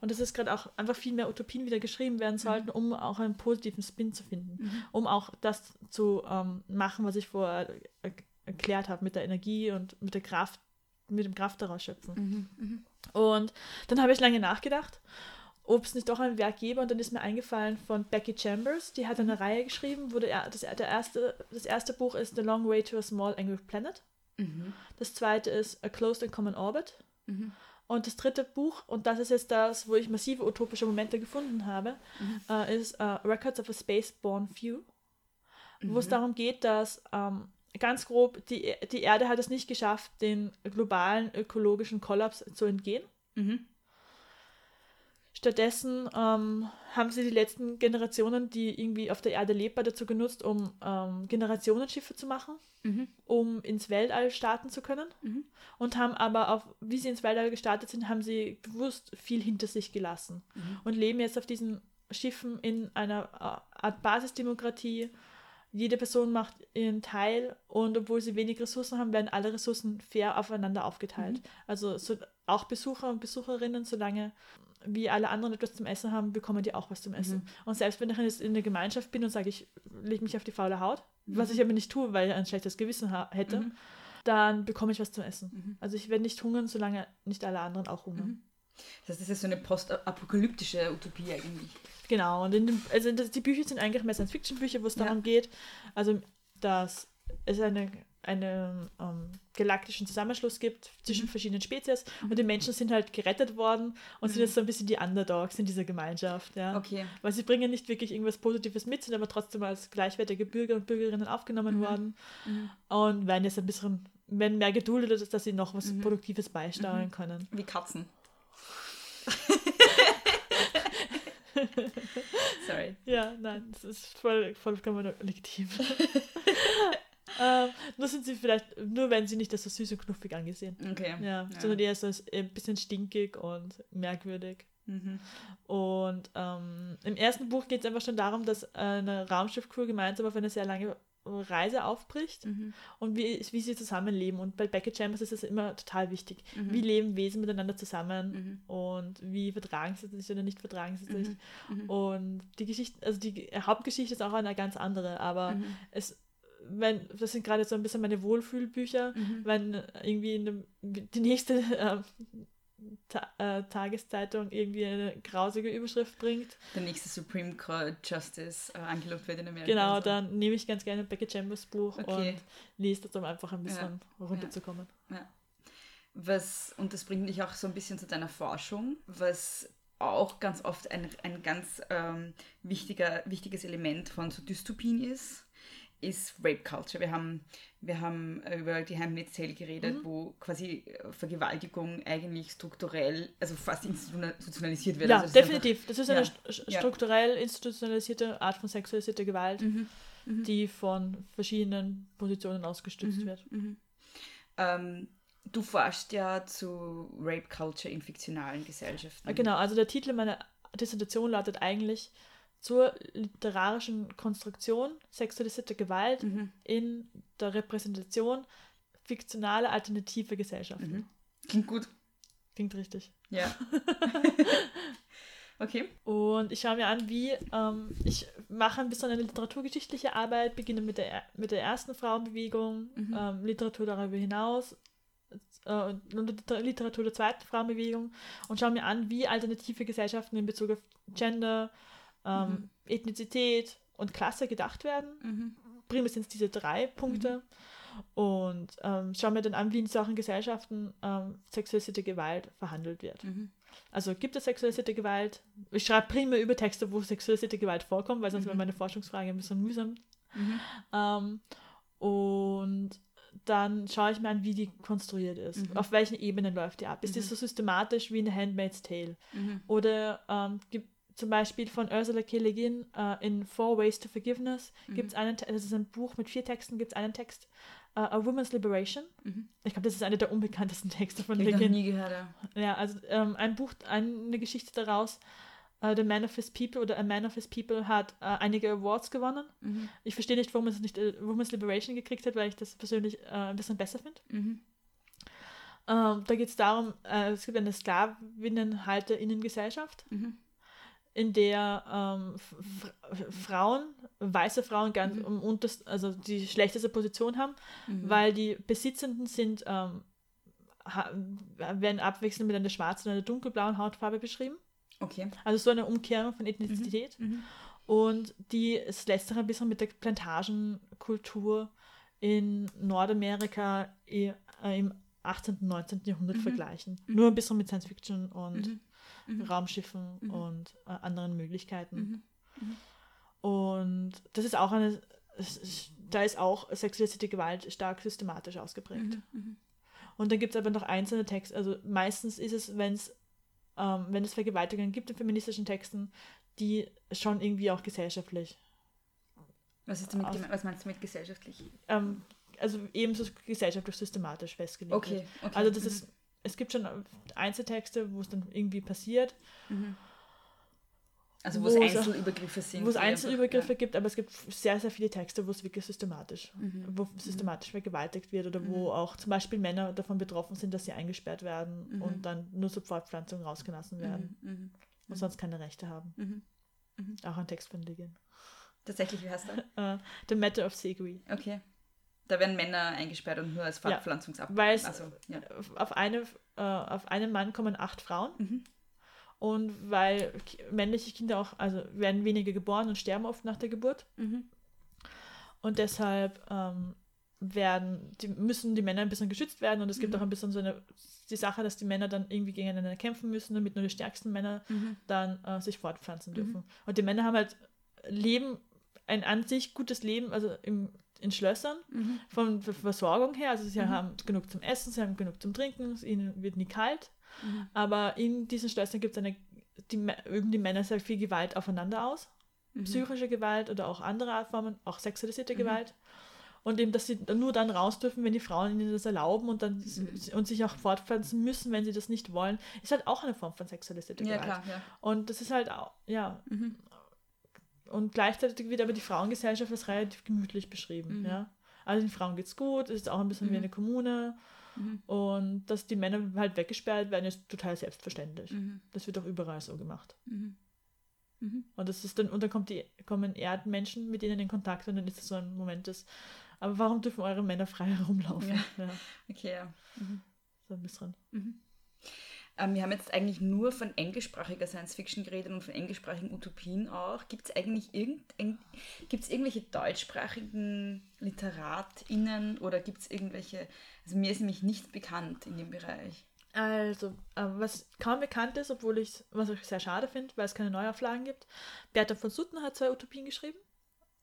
Und dass es gerade auch einfach viel mehr Utopien wieder geschrieben werden sollten, um auch einen positiven Spin zu finden. Um auch das zu ähm, machen, was ich vorher er erklärt habe, mit der Energie und mit der Kraft, mit dem Kraft daraus schöpfen. Und dann habe ich lange nachgedacht ob es nicht doch ein Werk gäbe. Und dann ist mir eingefallen von Becky Chambers, die hat eine Reihe geschrieben, wo der, das, der erste, das erste Buch ist The Long Way to a Small Angry Planet. Das zweite ist A Closed and Common Orbit. Und das dritte Buch, und das ist jetzt das, wo ich massive utopische Momente gefunden habe, äh, ist äh, Records of a Space-Born Few, wo es darum geht, dass ähm, ganz grob die, die Erde hat es nicht geschafft, den globalen ökologischen Kollaps zu entgehen. Stattdessen ähm, haben sie die letzten Generationen, die irgendwie auf der Erde lebbar, dazu genutzt, um ähm, Generationenschiffe zu machen, um ins Weltall starten zu können. Und haben aber, auf, wie sie ins Weltall gestartet sind, haben sie bewusst viel hinter sich gelassen und leben jetzt auf diesen Schiffen in einer äh, Art Basisdemokratie. Jede Person macht ihren Teil und obwohl sie wenig Ressourcen haben, werden alle Ressourcen fair aufeinander aufgeteilt. Also so, auch Besucher und Besucherinnen, solange wie alle anderen etwas zum Essen haben, bekommen die auch was zum Essen. Und selbst wenn ich jetzt in der Gemeinschaft bin und sage, ich lege mich auf die faule Haut, was ich aber nicht tue, weil ich ein schlechtes Gewissen hätte, dann bekomme ich was zum Essen. Also ich werde nicht hungern, solange nicht alle anderen auch hungern. Das heißt, das ist so eine postapokalyptische Utopie eigentlich. Genau, und in dem, also die Bücher sind eigentlich mehr Science-Fiction-Bücher, wo es darum geht, also dass es eine, einen ähm, galaktischen Zusammenschluss gibt zwischen verschiedenen Spezies und die Menschen sind halt gerettet worden und sind jetzt so ein bisschen die Underdogs in dieser Gemeinschaft. Ja. Okay. Weil sie bringen nicht wirklich irgendwas Positives mit, sind aber trotzdem als gleichwertige Bürger und Bürgerinnen aufgenommen worden und werden jetzt ein bisschen werden mehr geduldet, dass sie noch was Produktives beisteuern können. Wie Katzen. Sorry. Ja, nein, das ist voll, vollkommen legitim. ähm, nur sind sie vielleicht, nur wenn sie nicht als so süß und knuffig angesehen. Okay. Ja, sondern eher so als ein bisschen stinkig und merkwürdig. Mhm. Und ähm, im ersten Buch geht es einfach schon darum, dass eine Raumschiffcrew gemeinsam auf eine sehr lange Reise aufbricht Mhm. und wie, wie sie zusammenleben. Und bei Beckett Chambers ist das immer total wichtig. Mhm. Wie leben Wesen miteinander zusammen und wie vertragen sie sich oder nicht vertragen sie sich. Mhm. Und die Geschichte, also die Hauptgeschichte ist auch eine ganz andere, aber Mhm. es wenn, das sind gerade so ein bisschen meine Wohlfühlbücher, Mhm. wenn irgendwie eine, die nächste äh, Ta äh, Tageszeitung irgendwie eine grausige Überschrift bringt, Der nächste Supreme Court Justice äh, angelobt wird in Amerika. genau, dann nehme ich ganz gerne Beckett Chambers Buch Okay. und lese das, um einfach ein bisschen runterzukommen. Ja. Was, und das bringt mich auch so ein bisschen zu deiner Forschung, was auch ganz oft ein, ein ganz ähm, wichtiger, wichtiges Element von so Dystopien ist, ist Rape Culture. Wir haben, wir haben über die Handmaid's Tale geredet, Mhm. wo quasi äh, Vergewaltigung eigentlich strukturell, also fast institutionalisiert wird. Ja, also ist einfach- definitiv. Das ist eine ja, st- strukturell institutionalisierte Art von sexualisierter Gewalt, Mhm, mhm. die von verschiedenen Positionen ausgestützt Mhm, wird. mhm. Ähm, du forschst ja zu Rape Culture in fiktionalen Gesellschaften. Genau, also der Titel meiner Dissertation lautet eigentlich zur literarischen Konstruktion sexualisierter Gewalt Mhm. in der Repräsentation fiktionaler alternative Gesellschaften. Mhm. Klingt gut. Klingt richtig. Ja. okay. Und ich schaue mir an, wie ähm, ich mache ein bisschen eine literaturgeschichtliche Arbeit, beginne mit der, mit der ersten Frauenbewegung, Mhm. ähm, Literatur darüber hinaus äh, und Liter- Literatur der zweiten Frauenbewegung und schaue mir an, wie alternative Gesellschaften in Bezug auf Gender, ähm, Mhm. Ethnizität und Klasse gedacht werden. Mhm. Primär sind es diese drei Punkte. Und ähm, schaue mir dann an, wie in solchen Gesellschaften ähm, sexualisierte Gewalt verhandelt wird. Mhm. Also gibt es sexualisierte Gewalt? Ich schreibe primär über Texte, wo sexualisierte Gewalt vorkommt, weil sonst wäre meine Forschungsfrage ein bisschen mühsam. Mhm. Ähm, und dann schaue ich mir an, wie die konstruiert ist. Mhm. Auf welchen Ebenen läuft die ab? Ist die so systematisch wie in The Handmaid's Tale? Mhm. Oder ähm, gibt zum Beispiel von Ursula K. Le Guin äh, in Four Ways to Forgiveness gibt es einen, das ist ein Buch mit vier Texten, gibt es einen Text, äh, A Woman's Liberation. Mhm. Ich glaube, das ist einer der unbekanntesten Texte von Le ich noch Guin. nie gehört. Ja. Ja, also ähm, ein Buch, eine Geschichte daraus, äh, The Man of His People oder A Man of His People hat einige Awards gewonnen. Mhm. Ich verstehe nicht, warum es nicht Women's Liberation gekriegt hat, weil ich das persönlich ein bisschen besser finde. Mhm. Ähm, da geht es darum, es gibt eine Sklavinnenhalterinnengesellschaft, Mhm. In der ähm, Frauen, weiße Frauen ganz Mhm. um unterst, also die schlechteste Position haben, Mhm. weil die Besitzenden sind, ähm, werden abwechselnd mit einer schwarzen und einer dunkelblauen Hautfarbe beschrieben. Okay. Also so eine Umkehrung von Ethnizität. Mhm. Und die es lässt sich ein bisschen mit der Plantagenkultur in Nordamerika äh, im 18. und 19. Jahrhundert Mhm. vergleichen. Nur ein bisschen mit Science Fiction und Mhm. Mhm. Raumschiffen Mhm. und äh, anderen Möglichkeiten. Mhm. Und das ist auch eine, da ist auch sexualisierte Gewalt stark systematisch ausgeprägt. Mhm. Und dann gibt es aber noch einzelne Texte. Also meistens ist es, wenn es ähm, wenn es Vergewaltigungen gibt in feministischen Texten, die schon irgendwie auch gesellschaftlich, Was, ist damit Aus-? Was meinst du mit gesellschaftlich? ähm, also ebenso gesellschaftlich systematisch festgelegt. Okay. okay. Also das Mhm. ist, es gibt schon Einzeltexte, wo es dann irgendwie passiert, Mhm. Also wo es Einzelübergriffe sind. wo es Einzelübergriffe einfach- gibt, aber es gibt sehr, sehr viele Texte, wo es wirklich systematisch, Mhm. wo systematisch vergewaltigt wird oder wo Mhm. auch zum Beispiel Männer davon betroffen sind, dass sie eingesperrt werden Mhm. und dann nur zur Fortpflanzung rausgelassen Ja. werden Mhm. Mhm. und sonst keine Rechte haben. Mhm. Auch ein Text von Liggin. Tatsächlich, wie heißt er? Äh, The Matter of Segui. Okay. Da werden Männer eingesperrt und nur als Ja, Fortpflanzungsab. weil es- also, ja. Auf, eine, äh, auf einen Mann kommen acht Frauen Mhm. und weil männliche Kinder auch, also werden weniger geboren und sterben oft nach der Geburt Mhm. und deshalb ähm, werden, die, müssen die Männer ein bisschen geschützt werden und es gibt Mhm. auch ein bisschen so eine, die Sache, dass die Männer dann irgendwie gegeneinander kämpfen müssen, damit nur die stärksten Männer Mhm. dann äh, sich fortpflanzen Mhm. dürfen. Und die Männer haben halt Leben, ein an sich gutes Leben, also im, in Schlössern, Mhm. von Ver- Versorgung her. Also sie Mhm. haben genug zum Essen, sie haben genug zum Trinken, es ihnen wird nie kalt. Mhm. Aber in diesen Schlössern gibt es eine, die, üben die Männer sehr viel Gewalt aufeinander aus. psychische Gewalt oder auch andere Formen, auch sexualisierte Gewalt. Und eben, dass sie nur dann raus dürfen, wenn die Frauen ihnen das erlauben und dann und sich auch fortpflanzen müssen, wenn sie das nicht wollen, ist halt auch eine Form von sexualisierter Ja, Gewalt. klar, ja. Und das ist halt auch, ja. Und gleichzeitig wird aber die Frauengesellschaft als relativ gemütlich beschrieben, ja. Also den Frauen geht's gut, es ist auch ein bisschen wie eine Kommune. Und dass die Männer halt weggesperrt werden, ist total selbstverständlich. Das wird auch überall so gemacht. Und das ist dann, und dann kommt die, kommen Erdmenschen mit ihnen in Kontakt und dann ist es so ein Moment des, aber warum dürfen eure Männer frei herumlaufen? Ja. Okay, ja. so ein bisschen. Ähm, wir haben jetzt eigentlich nur von englischsprachiger Science Fiction geredet und von englischsprachigen Utopien auch. Gibt es eigentlich irgend, gibt's irgendwelche deutschsprachigen LiteratInnen oder gibt es irgendwelche, also mir ist nämlich nicht bekannt in dem Bereich. Also, äh, was kaum bekannt ist, obwohl ich was ich sehr schade finde, weil es keine Neuauflagen gibt. Bertha von Sutten hat zwei Utopien geschrieben.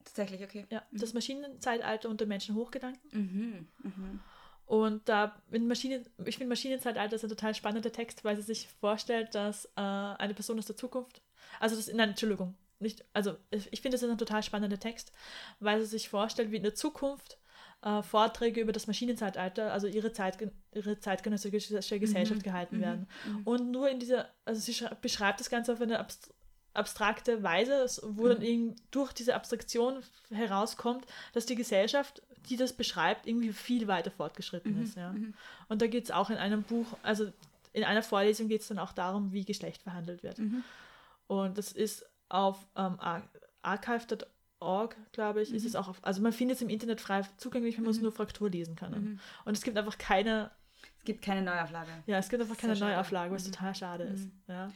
Tatsächlich, okay. Ja, das Maschinenzeitalter und der Menschen Hochgedanken. Mhm. Mhm. Und da in Maschinen, ich finde Maschinenzeitalter ist ein total spannender Text, weil sie sich vorstellt, dass äh, eine Person aus der Zukunft, also das, nein, Entschuldigung, nicht, also ich, finde es ist ein total spannender Text, weil sie sich vorstellt, wie in der Zukunft äh, Vorträge über das Maschinenzeitalter, also ihre, Zeitgen ihre zeitgenössische Gesellschaft gehalten werden. Und nur in dieser, also sie beschreibt das Ganze auf eine abst abstrakte Weise, wo dann eben durch diese Abstraktion herauskommt, dass die Gesellschaft, die das beschreibt, irgendwie viel weiter fortgeschritten ist. Ja. Und da geht es auch in einem Buch, also in einer Vorlesung geht es dann auch darum, wie Geschlecht verhandelt wird. Und das ist auf ähm, ar archive.org, glaube ich, ist es auch auf, also man findet es im Internet frei zugänglich, man muss nur Fraktur lesen können. Und es gibt einfach keine, Es gibt keine Neuauflage. ja, es gibt einfach keine schade. Neuauflage, was total schade ist. Ja.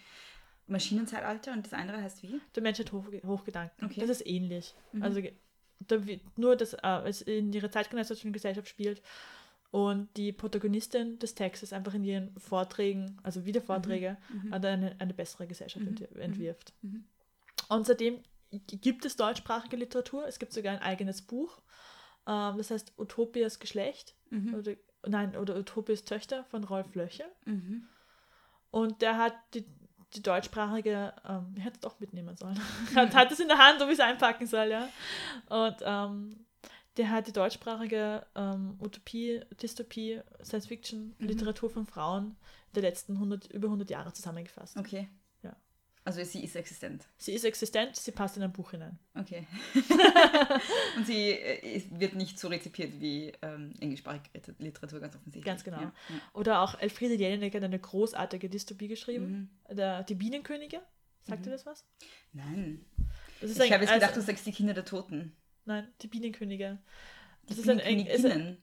Maschinenzeitalter und das andere heißt wie? Der Mensch hat Hoch Hochgedanken. Okay. Das ist ähnlich. Also nur, dass äh, es in ihrer zeitgenössischen Gesellschaft spielt und die Protagonistin des Textes einfach in ihren Vorträgen, also wieder Vorträge, äh, eine, eine bessere Gesellschaft ent- entwirft. Und seitdem gibt es deutschsprachige Literatur. Es gibt sogar ein eigenes Buch. Ähm, das heißt Utopias Geschlecht. Oder, nein, oder Utopias Töchter von Rolf Löcher. Und der hat die, die deutschsprachige, ähm, ich hätte es doch mitnehmen sollen, hat, hat es in der Hand, ob ich es einpacken soll, ja. Und ähm, der hat die deutschsprachige ähm, Utopie, Dystopie, Science-Fiction-Literatur von Frauen der letzten 100, über 100 Jahre zusammengefasst. Okay. Also sie ist existent. Sie ist existent, sie passt in ein Buch hinein. Okay. und sie äh, wird nicht so rezipiert wie ähm, englischsprachige Lit- Literatur, ganz offensichtlich. Ganz genau. Ja. Oder auch Elfriede Jelinek hat eine großartige Dystopie geschrieben, der, die Bienenkönige. Sagt dir das was? Nein. Das Ich habe jetzt gedacht, also- du sagst die Kinder der Toten. Nein, die Bienenkönige. Das Die ist ein ist ein,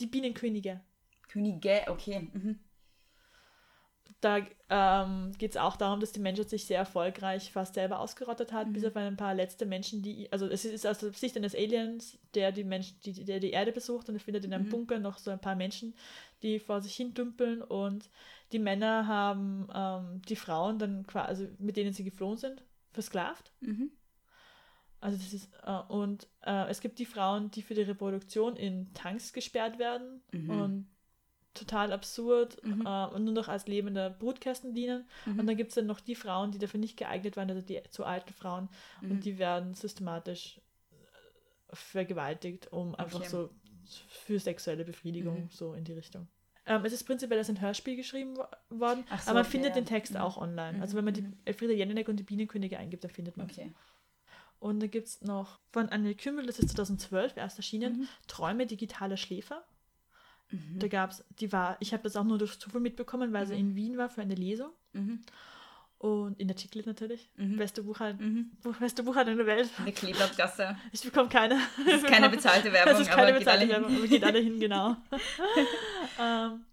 die Bienenkönige. Könige, okay. Mhm. Da ähm, geht es auch darum, dass die Menschheit sich sehr erfolgreich fast selber ausgerottet hat, Mhm. bis auf ein paar letzte Menschen, die, also es ist aus der Sicht eines Aliens, der die Menschen, die, der die Erde besucht und er findet Mhm. in einem Bunker noch so ein paar Menschen, die vor sich hin dümpeln und die Männer haben ähm, die Frauen dann quasi, also mit denen sie geflohen sind, versklavt. Mhm. Also das ist, äh, und äh, es gibt die Frauen, die für die Reproduktion in Tanks gesperrt werden Mhm. und total absurd äh, und nur noch als lebende Brutkästen dienen. Mhm. Und dann gibt es dann noch die Frauen, die dafür nicht geeignet waren, also die zu alten Frauen, Mhm. und die werden systematisch äh, vergewaltigt, um einfach Okay. so für sexuelle Befriedigung, Mhm. so in die Richtung. Ähm, es ist prinzipiell als ein Hörspiel geschrieben wo- worden, so, aber man okay, findet ja. den Text Mhm. auch online. Also wenn man die Elfriede Jelinek und die Bienenkönige eingibt, dann findet man es. Okay. Und dann gibt es noch von Anne Kümmel, das ist 2012 erst erschienen, Mhm. Träume digitaler Schläfer. Da gab es, die war, ich habe das auch nur durch Zufall mitbekommen, weil sie in Wien war für eine Lesung. Mhm. Und in der Chiclet natürlich. Mhm. Beste Buchhandel, Mhm. Beste Buchhandel der Welt. In der Kleeblattgasse. Ich bekomme keine. Das ist keine bezahlte Werbung, Es ist keine aber geht alle bezahlte hin. Werbung, aber geht alle hin, genau. ähm,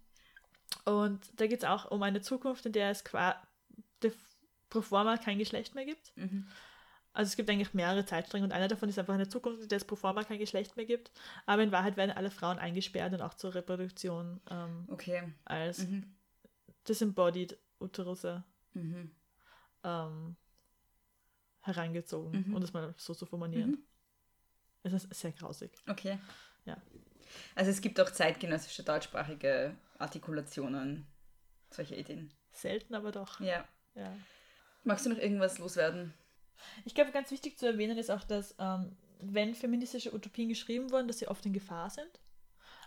und da geht es auch um eine Zukunft, in der es qua de Proforma kein Geschlecht mehr gibt. Mhm. Also es gibt eigentlich mehrere Zeitstränge und einer davon ist einfach eine Zukunft, in der es Proforma kein Geschlecht mehr gibt. Aber in Wahrheit werden alle Frauen eingesperrt und auch zur Reproduktion ähm, Okay. als Mhm. disembodied Uterusse Mhm. ähm, herangezogen, Mhm. um das mal so zu formulieren. Mhm. Es ist sehr grausig. Okay. Ja. Also es gibt auch zeitgenössische deutschsprachige Artikulationen solcher Ideen. Selten, aber doch. Ja. Ja. Magst du noch irgendwas loswerden? Ich glaube, ganz wichtig zu erwähnen ist auch, dass ähm, wenn feministische Utopien geschrieben wurden, dass sie oft in Gefahr sind.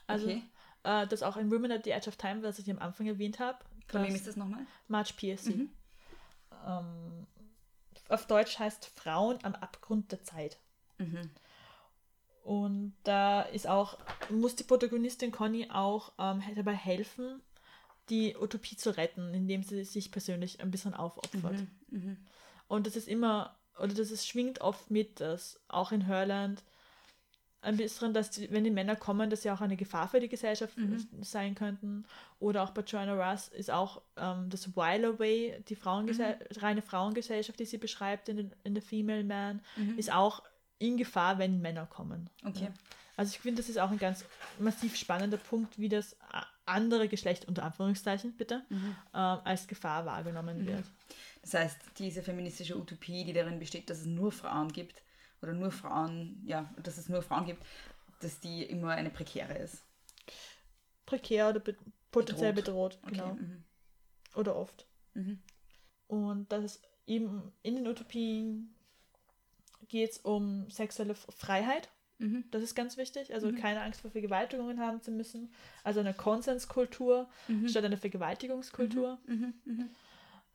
Also, Okay. äh, dass auch in Women at the Edge of Time, was ich am Anfang erwähnt habe, Von wem ist das nochmal? Marge Piercy. Mhm. Ähm, auf Deutsch heißt Frauen am Abgrund der Zeit. Mhm. Und da ist auch, muss die Protagonistin Conny auch ähm, dabei helfen, die Utopie zu retten, indem sie sich persönlich ein bisschen aufopfert. Mhm. Und das ist immer, oder das ist, schwingt oft mit, dass auch in Hörland ein bisschen, dass die, wenn die Männer kommen, dass sie auch eine Gefahr für die Gesellschaft sein könnten. Oder auch bei Joanna Russ ist auch ähm, das While Away, die Frauengesell reine Frauengesellschaft, die sie beschreibt in, in The Female Man, ist auch in Gefahr, wenn Männer kommen. Okay. Also ich finde, das ist auch ein ganz massiv spannender Punkt, wie das a- andere Geschlecht, unter Anführungszeichen bitte, ähm, als Gefahr wahrgenommen wird. Das heißt, diese feministische Utopie, die darin besteht, dass es nur Frauen gibt, oder nur Frauen, ja, dass es nur Frauen gibt, dass die immer eine prekäre ist. Prekär oder be potenziell bedroht, Okay. genau. Mhm. Oder oft. Mhm. Und das ist eben in den Utopien geht es um sexuelle Freiheit. Mhm. Das ist ganz wichtig. Also keine Angst vor Vergewaltigungen haben zu müssen. Also eine Konsenskultur statt einer Vergewaltigungskultur.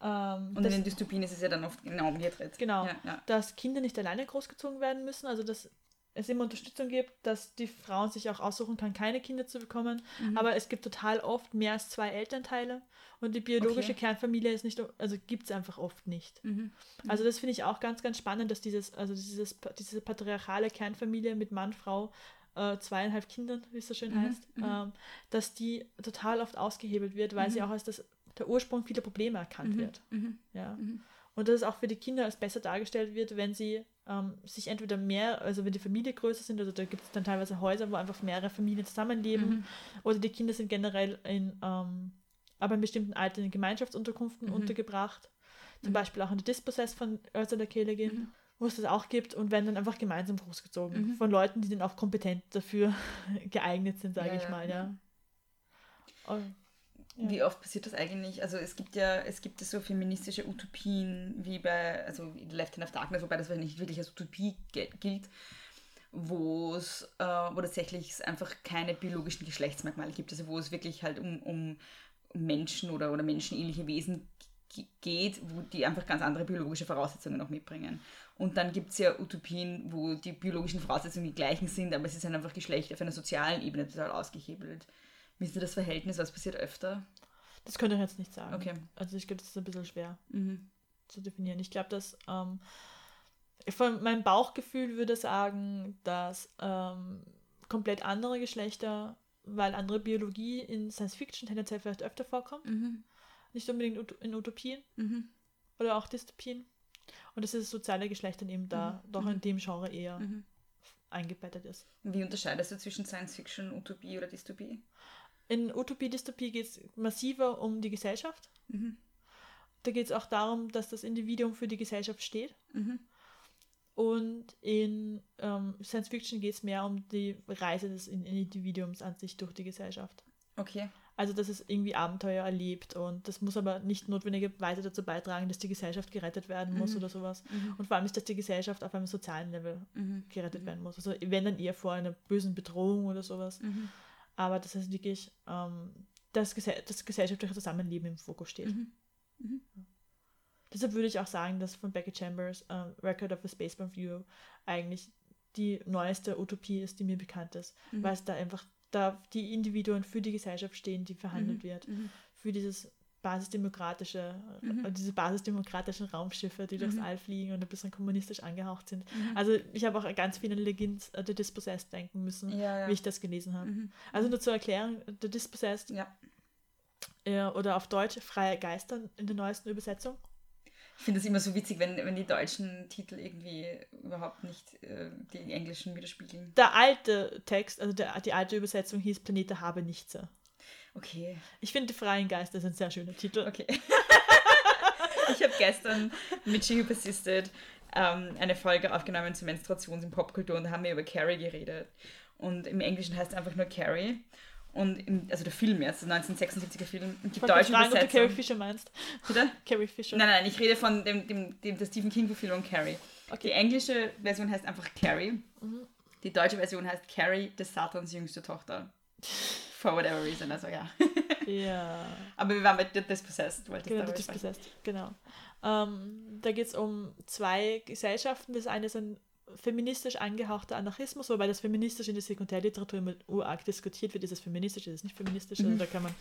Mhm. Mhm. Ähm, Und in den Dystopien ist es ja dann oft genau umgedreht. Genau, Ja, ja. dass Kinder nicht alleine großgezogen werden müssen, also dass es immer Unterstützung gibt, dass die Frauen sich auch aussuchen kann, keine Kinder zu bekommen. Mhm. Aber es gibt total oft mehr als zwei Elternteile und die biologische Okay. Kernfamilie ist nicht, also gibt es einfach oft nicht. Mhm. Also das finde ich auch ganz, ganz spannend, dass dieses, also dieses, diese patriarchale Kernfamilie mit Mann, Frau, äh, zweieinhalb Kindern, wie es so schön Mhm, heißt, ähm, dass die total oft ausgehebelt wird, weil sie auch als das, der Ursprung vieler Probleme erkannt wird. Mhm. Ja. Und dass es auch für die Kinder als besser dargestellt wird, wenn sie ähm, sich entweder mehr, also wenn die Familie größer sind, also da gibt es dann teilweise Häuser, wo einfach mehrere Familien zusammenleben, oder die Kinder sind generell in, ähm, aber in bestimmten Alter in Gemeinschaftsunterkünften untergebracht. Zum Beispiel auch in der Dispossess von Ursula K. Le Guin, wo es das auch gibt und werden dann einfach gemeinsam großgezogen von Leuten, die dann auch kompetent dafür geeignet sind, sage Ja, ich ja, mal, Wie oft passiert das eigentlich? Also es gibt ja, es gibt ja so feministische Utopien wie bei, also Left Hand of Darkness, wobei das nicht wirklich als Utopie gilt, wo es, äh, wo tatsächlich es einfach keine biologischen Geschlechtsmerkmale gibt, also wo es wirklich halt um, um Menschen oder, oder menschenähnliche Wesen geht, wo die einfach ganz andere biologische Voraussetzungen noch mitbringen. Und dann gibt es ja Utopien, wo die biologischen Voraussetzungen die gleichen sind, aber sie sind einfach Geschlecht auf einer sozialen Ebene total ausgehebelt. Wie ist denn das Verhältnis? Was passiert öfter? Das könnte ich jetzt nicht sagen. Okay. Also ich glaube, das ist ein bisschen schwer Mhm. zu definieren. Ich glaube, dass ähm, von meinem Bauchgefühl würde sagen, dass ähm, komplett andere Geschlechter, weil andere Biologie in Science Fiction tendenziell vielleicht öfter vorkommt, Mhm. nicht unbedingt in Utopien Mhm. oder auch Dystopien. Und dass das soziale Geschlecht dann eben da doch in dem Genre eher Mhm. eingebettet ist. Wie unterscheidest du zwischen Science Fiction, Utopie oder Dystopie? In Utopie, Dystopie geht es massiver um die Gesellschaft. Mhm. Da geht es auch darum, dass das Individuum für die Gesellschaft steht. Mhm. Und in ähm, Science Fiction geht es mehr um die Reise des In- Individuums an sich durch die Gesellschaft. Okay. Also, dass es irgendwie Abenteuer erlebt und das muss aber nicht notwendigerweise dazu beitragen, dass die Gesellschaft gerettet werden muss oder sowas. Und vor allem nicht, dass die Gesellschaft auf einem sozialen Level gerettet werden muss. Also, wenn dann eher vor einer bösen Bedrohung oder sowas. Aber dass es wirklich ähm, das, Gese das gesellschaftliche Zusammenleben im Fokus steht. Deshalb würde ich auch sagen, dass von Becky Chambers ähm, Record of a Spaceman View eigentlich die neueste Utopie ist, die mir bekannt ist, weil es da einfach da die Individuen für die Gesellschaft stehen, die verhandelt wird, für dieses basisdemokratische, äh, diese basisdemokratischen Raumschiffe, die durchs All fliegen und ein bisschen kommunistisch angehaucht sind. Also ich habe auch ganz viel an Legends äh, The Dispossessed denken müssen, Ja, ja. wie ich das gelesen habe. Also nur zur Erklärung, The Dispossessed Ja. äh, oder auf Deutsch Freie Geister in der neuesten Übersetzung. Ich finde es immer so witzig, wenn, wenn die deutschen Titel irgendwie überhaupt nicht äh, die englischen widerspiegeln. Der alte Text, also der, die alte Übersetzung hieß Planete habe nichts. Okay. Ich finde, Freien Geister sind ein sehr schöner Titel. Okay. ich habe gestern mit She Who Persisted ähm, eine Folge aufgenommen zur Menstruations- und Popkultur und da haben wir über Carrie geredet. Und im Englischen heißt es einfach nur Carrie. Und im, also der Film jetzt, der 1976er Film, die deutsche fragen, ob du Carrie. Fisher meinst. Bitte? Carrie Fisher. Nein, nein, ich rede von dem, dem, dem der Stephen King-Verfilmung Carrie. Die englische Version heißt einfach Carrie. Die deutsche Version heißt Carrie, des Satans jüngste Tochter. For whatever reason, also ja. Ja. Aber wir waren bei Dispossessed, wollte ich Genau, darüber das sprechen. besetzt. Genau. Ähm, da geht es um zwei Gesellschaften. Das eine ist ein feministisch angehauchter Anarchismus, wobei das feministisch in der Sekundärliteratur immer urarg diskutiert wird. Ist es feministisch, ist es nicht feministisch? Also da kann man,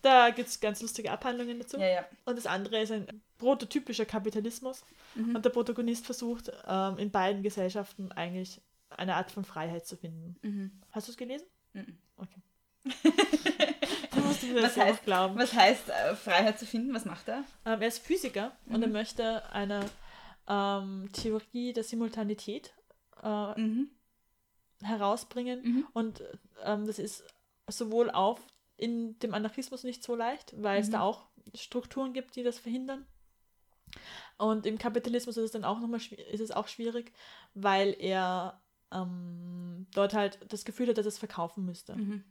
da gibt es ganz lustige Abhandlungen dazu. Ja, ja. Und das andere ist ein prototypischer Kapitalismus. Mhm. Und der Protagonist versucht, ähm, in beiden Gesellschaften eigentlich eine Art von Freiheit zu finden. Mhm. Hast du es gelesen? Mhm. Okay. da musst du mir das Was heißt, glauben. was heißt äh, Freiheit zu finden? Was macht er? Ähm, er ist Physiker und er möchte eine ähm, Theorie der Simultanität äh, Mhm. herausbringen. Mhm. Und ähm, das ist sowohl auf in dem Anarchismus nicht so leicht, weil es Mhm. da auch Strukturen gibt, die das verhindern. Und im Kapitalismus ist es dann auch nochmal ist es auch schwierig, weil er ähm, dort halt das Gefühl hat, dass er es verkaufen müsste. Mhm.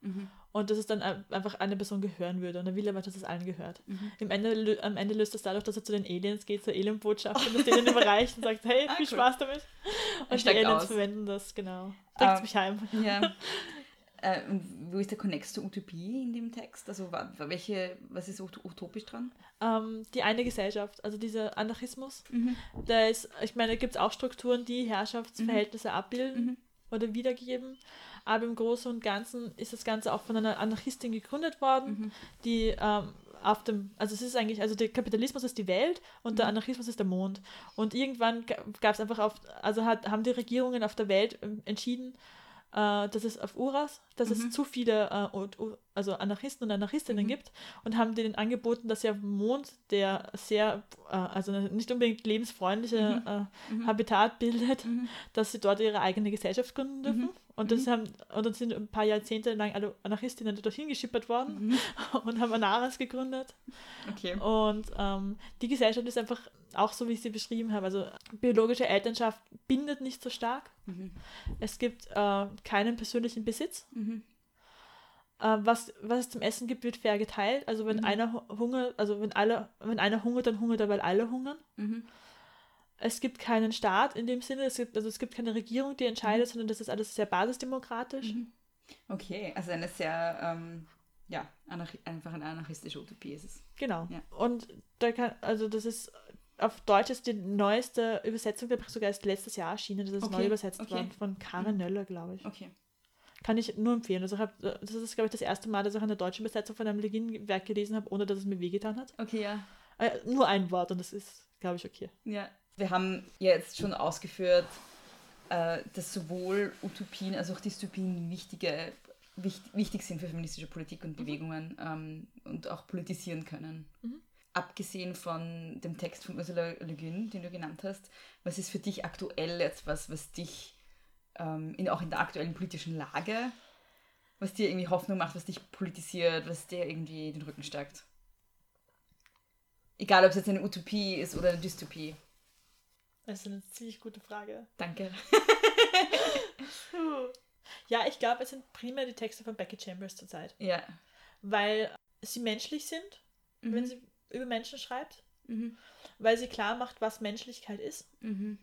Mhm. Und dass es dann ein- einfach eine Person gehören würde. Und er will aber, dass es allen gehört. Mhm. Im Ende, am Ende löst es dadurch, dass er zu den Aliens geht, zur Alienbotschaft und das denen überreicht und sagt, hey, Ah, viel cool. Spaß damit. Und die steigt Aliens aus. verwenden das, genau. Bringt Ähm, mich heim. Ja. äh, und wo ist der Konnex zur Utopie in dem Text? Also welche, was ist ut- utopisch dran? Ähm, die eine Gesellschaft, also dieser Anarchismus, Mhm. da ist, ich meine, da gibt es auch Strukturen, die Herrschaftsverhältnisse abbilden Mhm. oder wiedergeben. Aber im Großen und Ganzen ist das Ganze auch von einer Anarchistin gegründet worden, Mhm. die ähm, auf dem, also es ist eigentlich, also der Kapitalismus ist die Welt und der Mhm. Anarchismus ist der Mond. Und irgendwann gab es einfach auf, also hat, haben die Regierungen auf der Welt ähm, entschieden, äh, dass es auf Uras, dass Mhm. es zu viele äh, also Anarchisten und Anarchistinnen Mhm. gibt und haben denen angeboten, dass sie auf dem Mond, der sehr, äh, also nicht unbedingt lebensfreundliche äh, Mhm. Habitat bildet, Mhm. dass sie dort ihre eigene Gesellschaft gründen dürfen. Mhm. Und das haben, und dann sind ein paar Jahrzehnte lang alle Anarchistinnen dorthin geschippert worden Mhm. und haben Anaras gegründet. Okay. Und ähm, die Gesellschaft ist einfach auch so, wie ich sie beschrieben habe. Also biologische Elternschaft bindet nicht so stark. Mhm. Es gibt äh, keinen persönlichen Besitz. Mhm. Äh, was, was es zum Essen gibt, wird fair geteilt. Also wenn Mhm. einer hu- hungert, also wenn alle, wenn einer hungert, dann hungert er, weil alle hungern. Mhm. Es gibt keinen Staat in dem Sinne, es gibt, also es gibt keine Regierung, die entscheidet, Mhm. sondern das ist alles sehr basisdemokratisch. Okay, also eine sehr, ähm, ja, anarchi einfach eine anarchistische Utopie ist es. Genau. Ja. Und da kann, also das ist auf Deutsch ist die neueste Übersetzung, der sogar erst letztes Jahr erschienen, das ist Okay, neu übersetzt okay. worden von Karen Nöller, glaube ich. Okay. Kann ich nur empfehlen. Also hab, das ist, glaube ich, das erste Mal, dass ich eine deutsche Übersetzung von einem Legin-Werk gelesen habe, ohne dass es mir wehgetan hat. Okay, ja. Äh, nur ein Wort und das ist, glaube ich, okay. Ja. Wir haben jetzt schon ausgeführt, äh, dass sowohl Utopien als auch Dystopien wichtige, wichtig, wichtig sind für feministische Politik und Bewegungen ähm, und auch politisieren können. Mhm. Abgesehen von dem Text von Ursula Le Guin, den du genannt hast, was ist für dich aktuell etwas, was dich ähm, in, auch in der aktuellen politischen Lage, was dir irgendwie Hoffnung macht, was dich politisiert, was dir irgendwie den Rücken stärkt? Egal, ob es jetzt eine Utopie ist oder eine Dystopie. Das ist eine ziemlich gute Frage. Danke. Ja, ich glaube, es sind primär die Texte von Becky Chambers zurzeit, Ja. weil sie menschlich sind, wenn Mhm. sie über Menschen schreibt, Mhm. weil sie klar macht, was Menschlichkeit ist Mhm.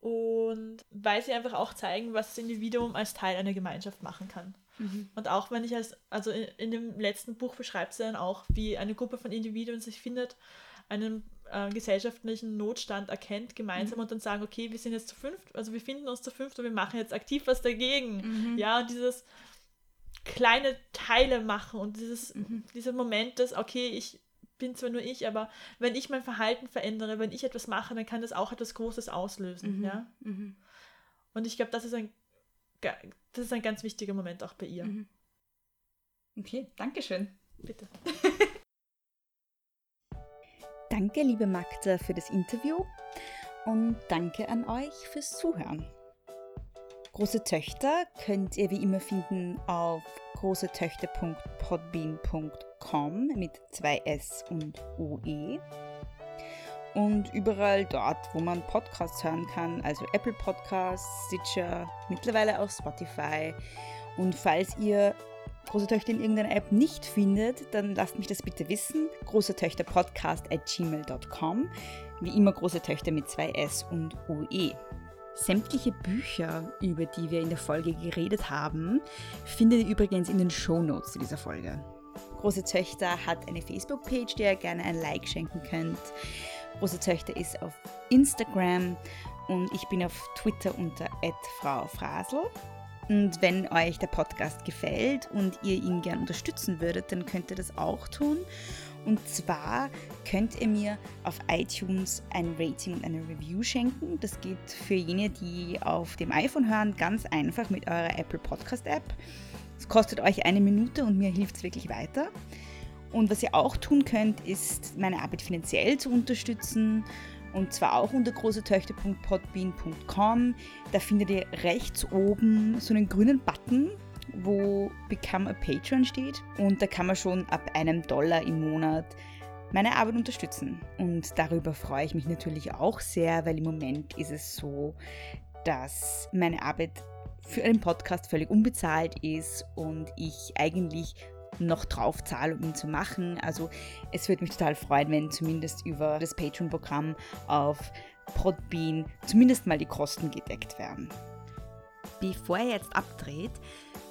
und weil sie einfach auch zeigen, was das Individuum als Teil einer Gemeinschaft machen kann. Mhm. Und auch wenn ich als, also in, in dem letzten Buch beschreibt sie dann auch, wie eine Gruppe von Individuen sich findet, einen äh, gesellschaftlichen Notstand erkennt, gemeinsam und dann sagen, okay, wir sind jetzt zu fünft, also wir finden uns zu fünft und wir machen jetzt aktiv was dagegen. Mhm. Ja, und dieses kleine Teile machen und dieses, Mhm. dieser Moment, dass, okay, ich bin zwar nur ich, aber wenn ich mein Verhalten verändere, wenn ich etwas mache, dann kann das auch etwas Großes auslösen. Mhm. Ja? Mhm. Und ich glaube, das ist ein das ist ein ganz wichtiger Moment auch bei ihr. Mhm. Okay, Dankeschön. Bitte. Danke, liebe Magda, für das Interview und danke an euch fürs Zuhören. Große Töchter könnt ihr wie immer finden auf großetöchter.podbean.com mit zwei S und OE. Und überall dort, wo man Podcasts hören kann, also Apple Podcasts, Stitcher, mittlerweile auch Spotify. Und falls ihr Große Töchter in irgendeiner App nicht findet, dann lasst mich das bitte wissen. Große Töchter Podcast at gmail.com. Wie immer große Töchter mit zwei S und OE. Sämtliche Bücher, über die wir in der Folge geredet haben, findet ihr übrigens in den Shownotes zu dieser Folge. Große Töchter hat eine Facebook-Page, der ihr gerne ein Like schenken könnt. Große Töchter ist auf Instagram und ich bin auf Twitter unter Frau Frasel. Und wenn euch der Podcast gefällt und ihr ihn gern unterstützen würdet, dann könnt ihr das auch tun. Und zwar könnt ihr mir auf iTunes ein Rating und eine Review schenken. Das geht für jene, die auf dem iPhone hören, ganz einfach mit eurer Apple Podcast App. Es kostet euch eine Minute und mir hilft es wirklich weiter. Und was ihr auch tun könnt, ist meine Arbeit finanziell zu unterstützen. Und zwar auch unter großetöchter.podbean.com. Da findet ihr rechts oben so einen grünen Button, wo Become a Patron steht. Und da kann man schon ab einem Dollar im Monat meine Arbeit unterstützen. Und darüber freue ich mich natürlich auch sehr, weil im Moment ist es so, dass meine Arbeit für einen Podcast völlig unbezahlt ist und ich eigentlich noch drauf zahle, ihn zu machen. Also es würde mich total freuen, wenn zumindest über das Patreon-Programm auf Podbean zumindest mal die Kosten gedeckt werden. Bevor ihr jetzt abdreht,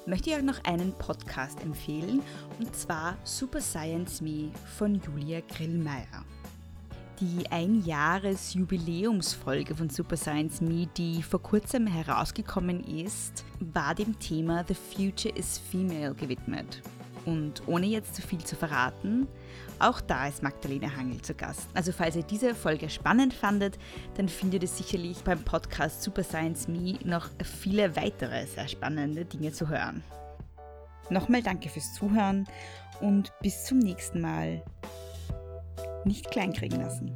möchte ich euch noch einen Podcast empfehlen, und zwar Super Science Me von Julia Grillmeier. Die Einjahres-Jubiläumsfolge von Super Science Me, die vor kurzem herausgekommen ist, war dem Thema The Future is Female gewidmet. Und ohne jetzt zu viel zu verraten, auch da ist Magdalena Hangel zu Gast. Also falls ihr diese Folge spannend fandet, dann findet ihr sicherlich beim Podcast Super Science Me noch viele weitere sehr spannende Dinge zu hören. Nochmal danke fürs Zuhören und bis zum nächsten Mal. Nicht kleinkriegen lassen.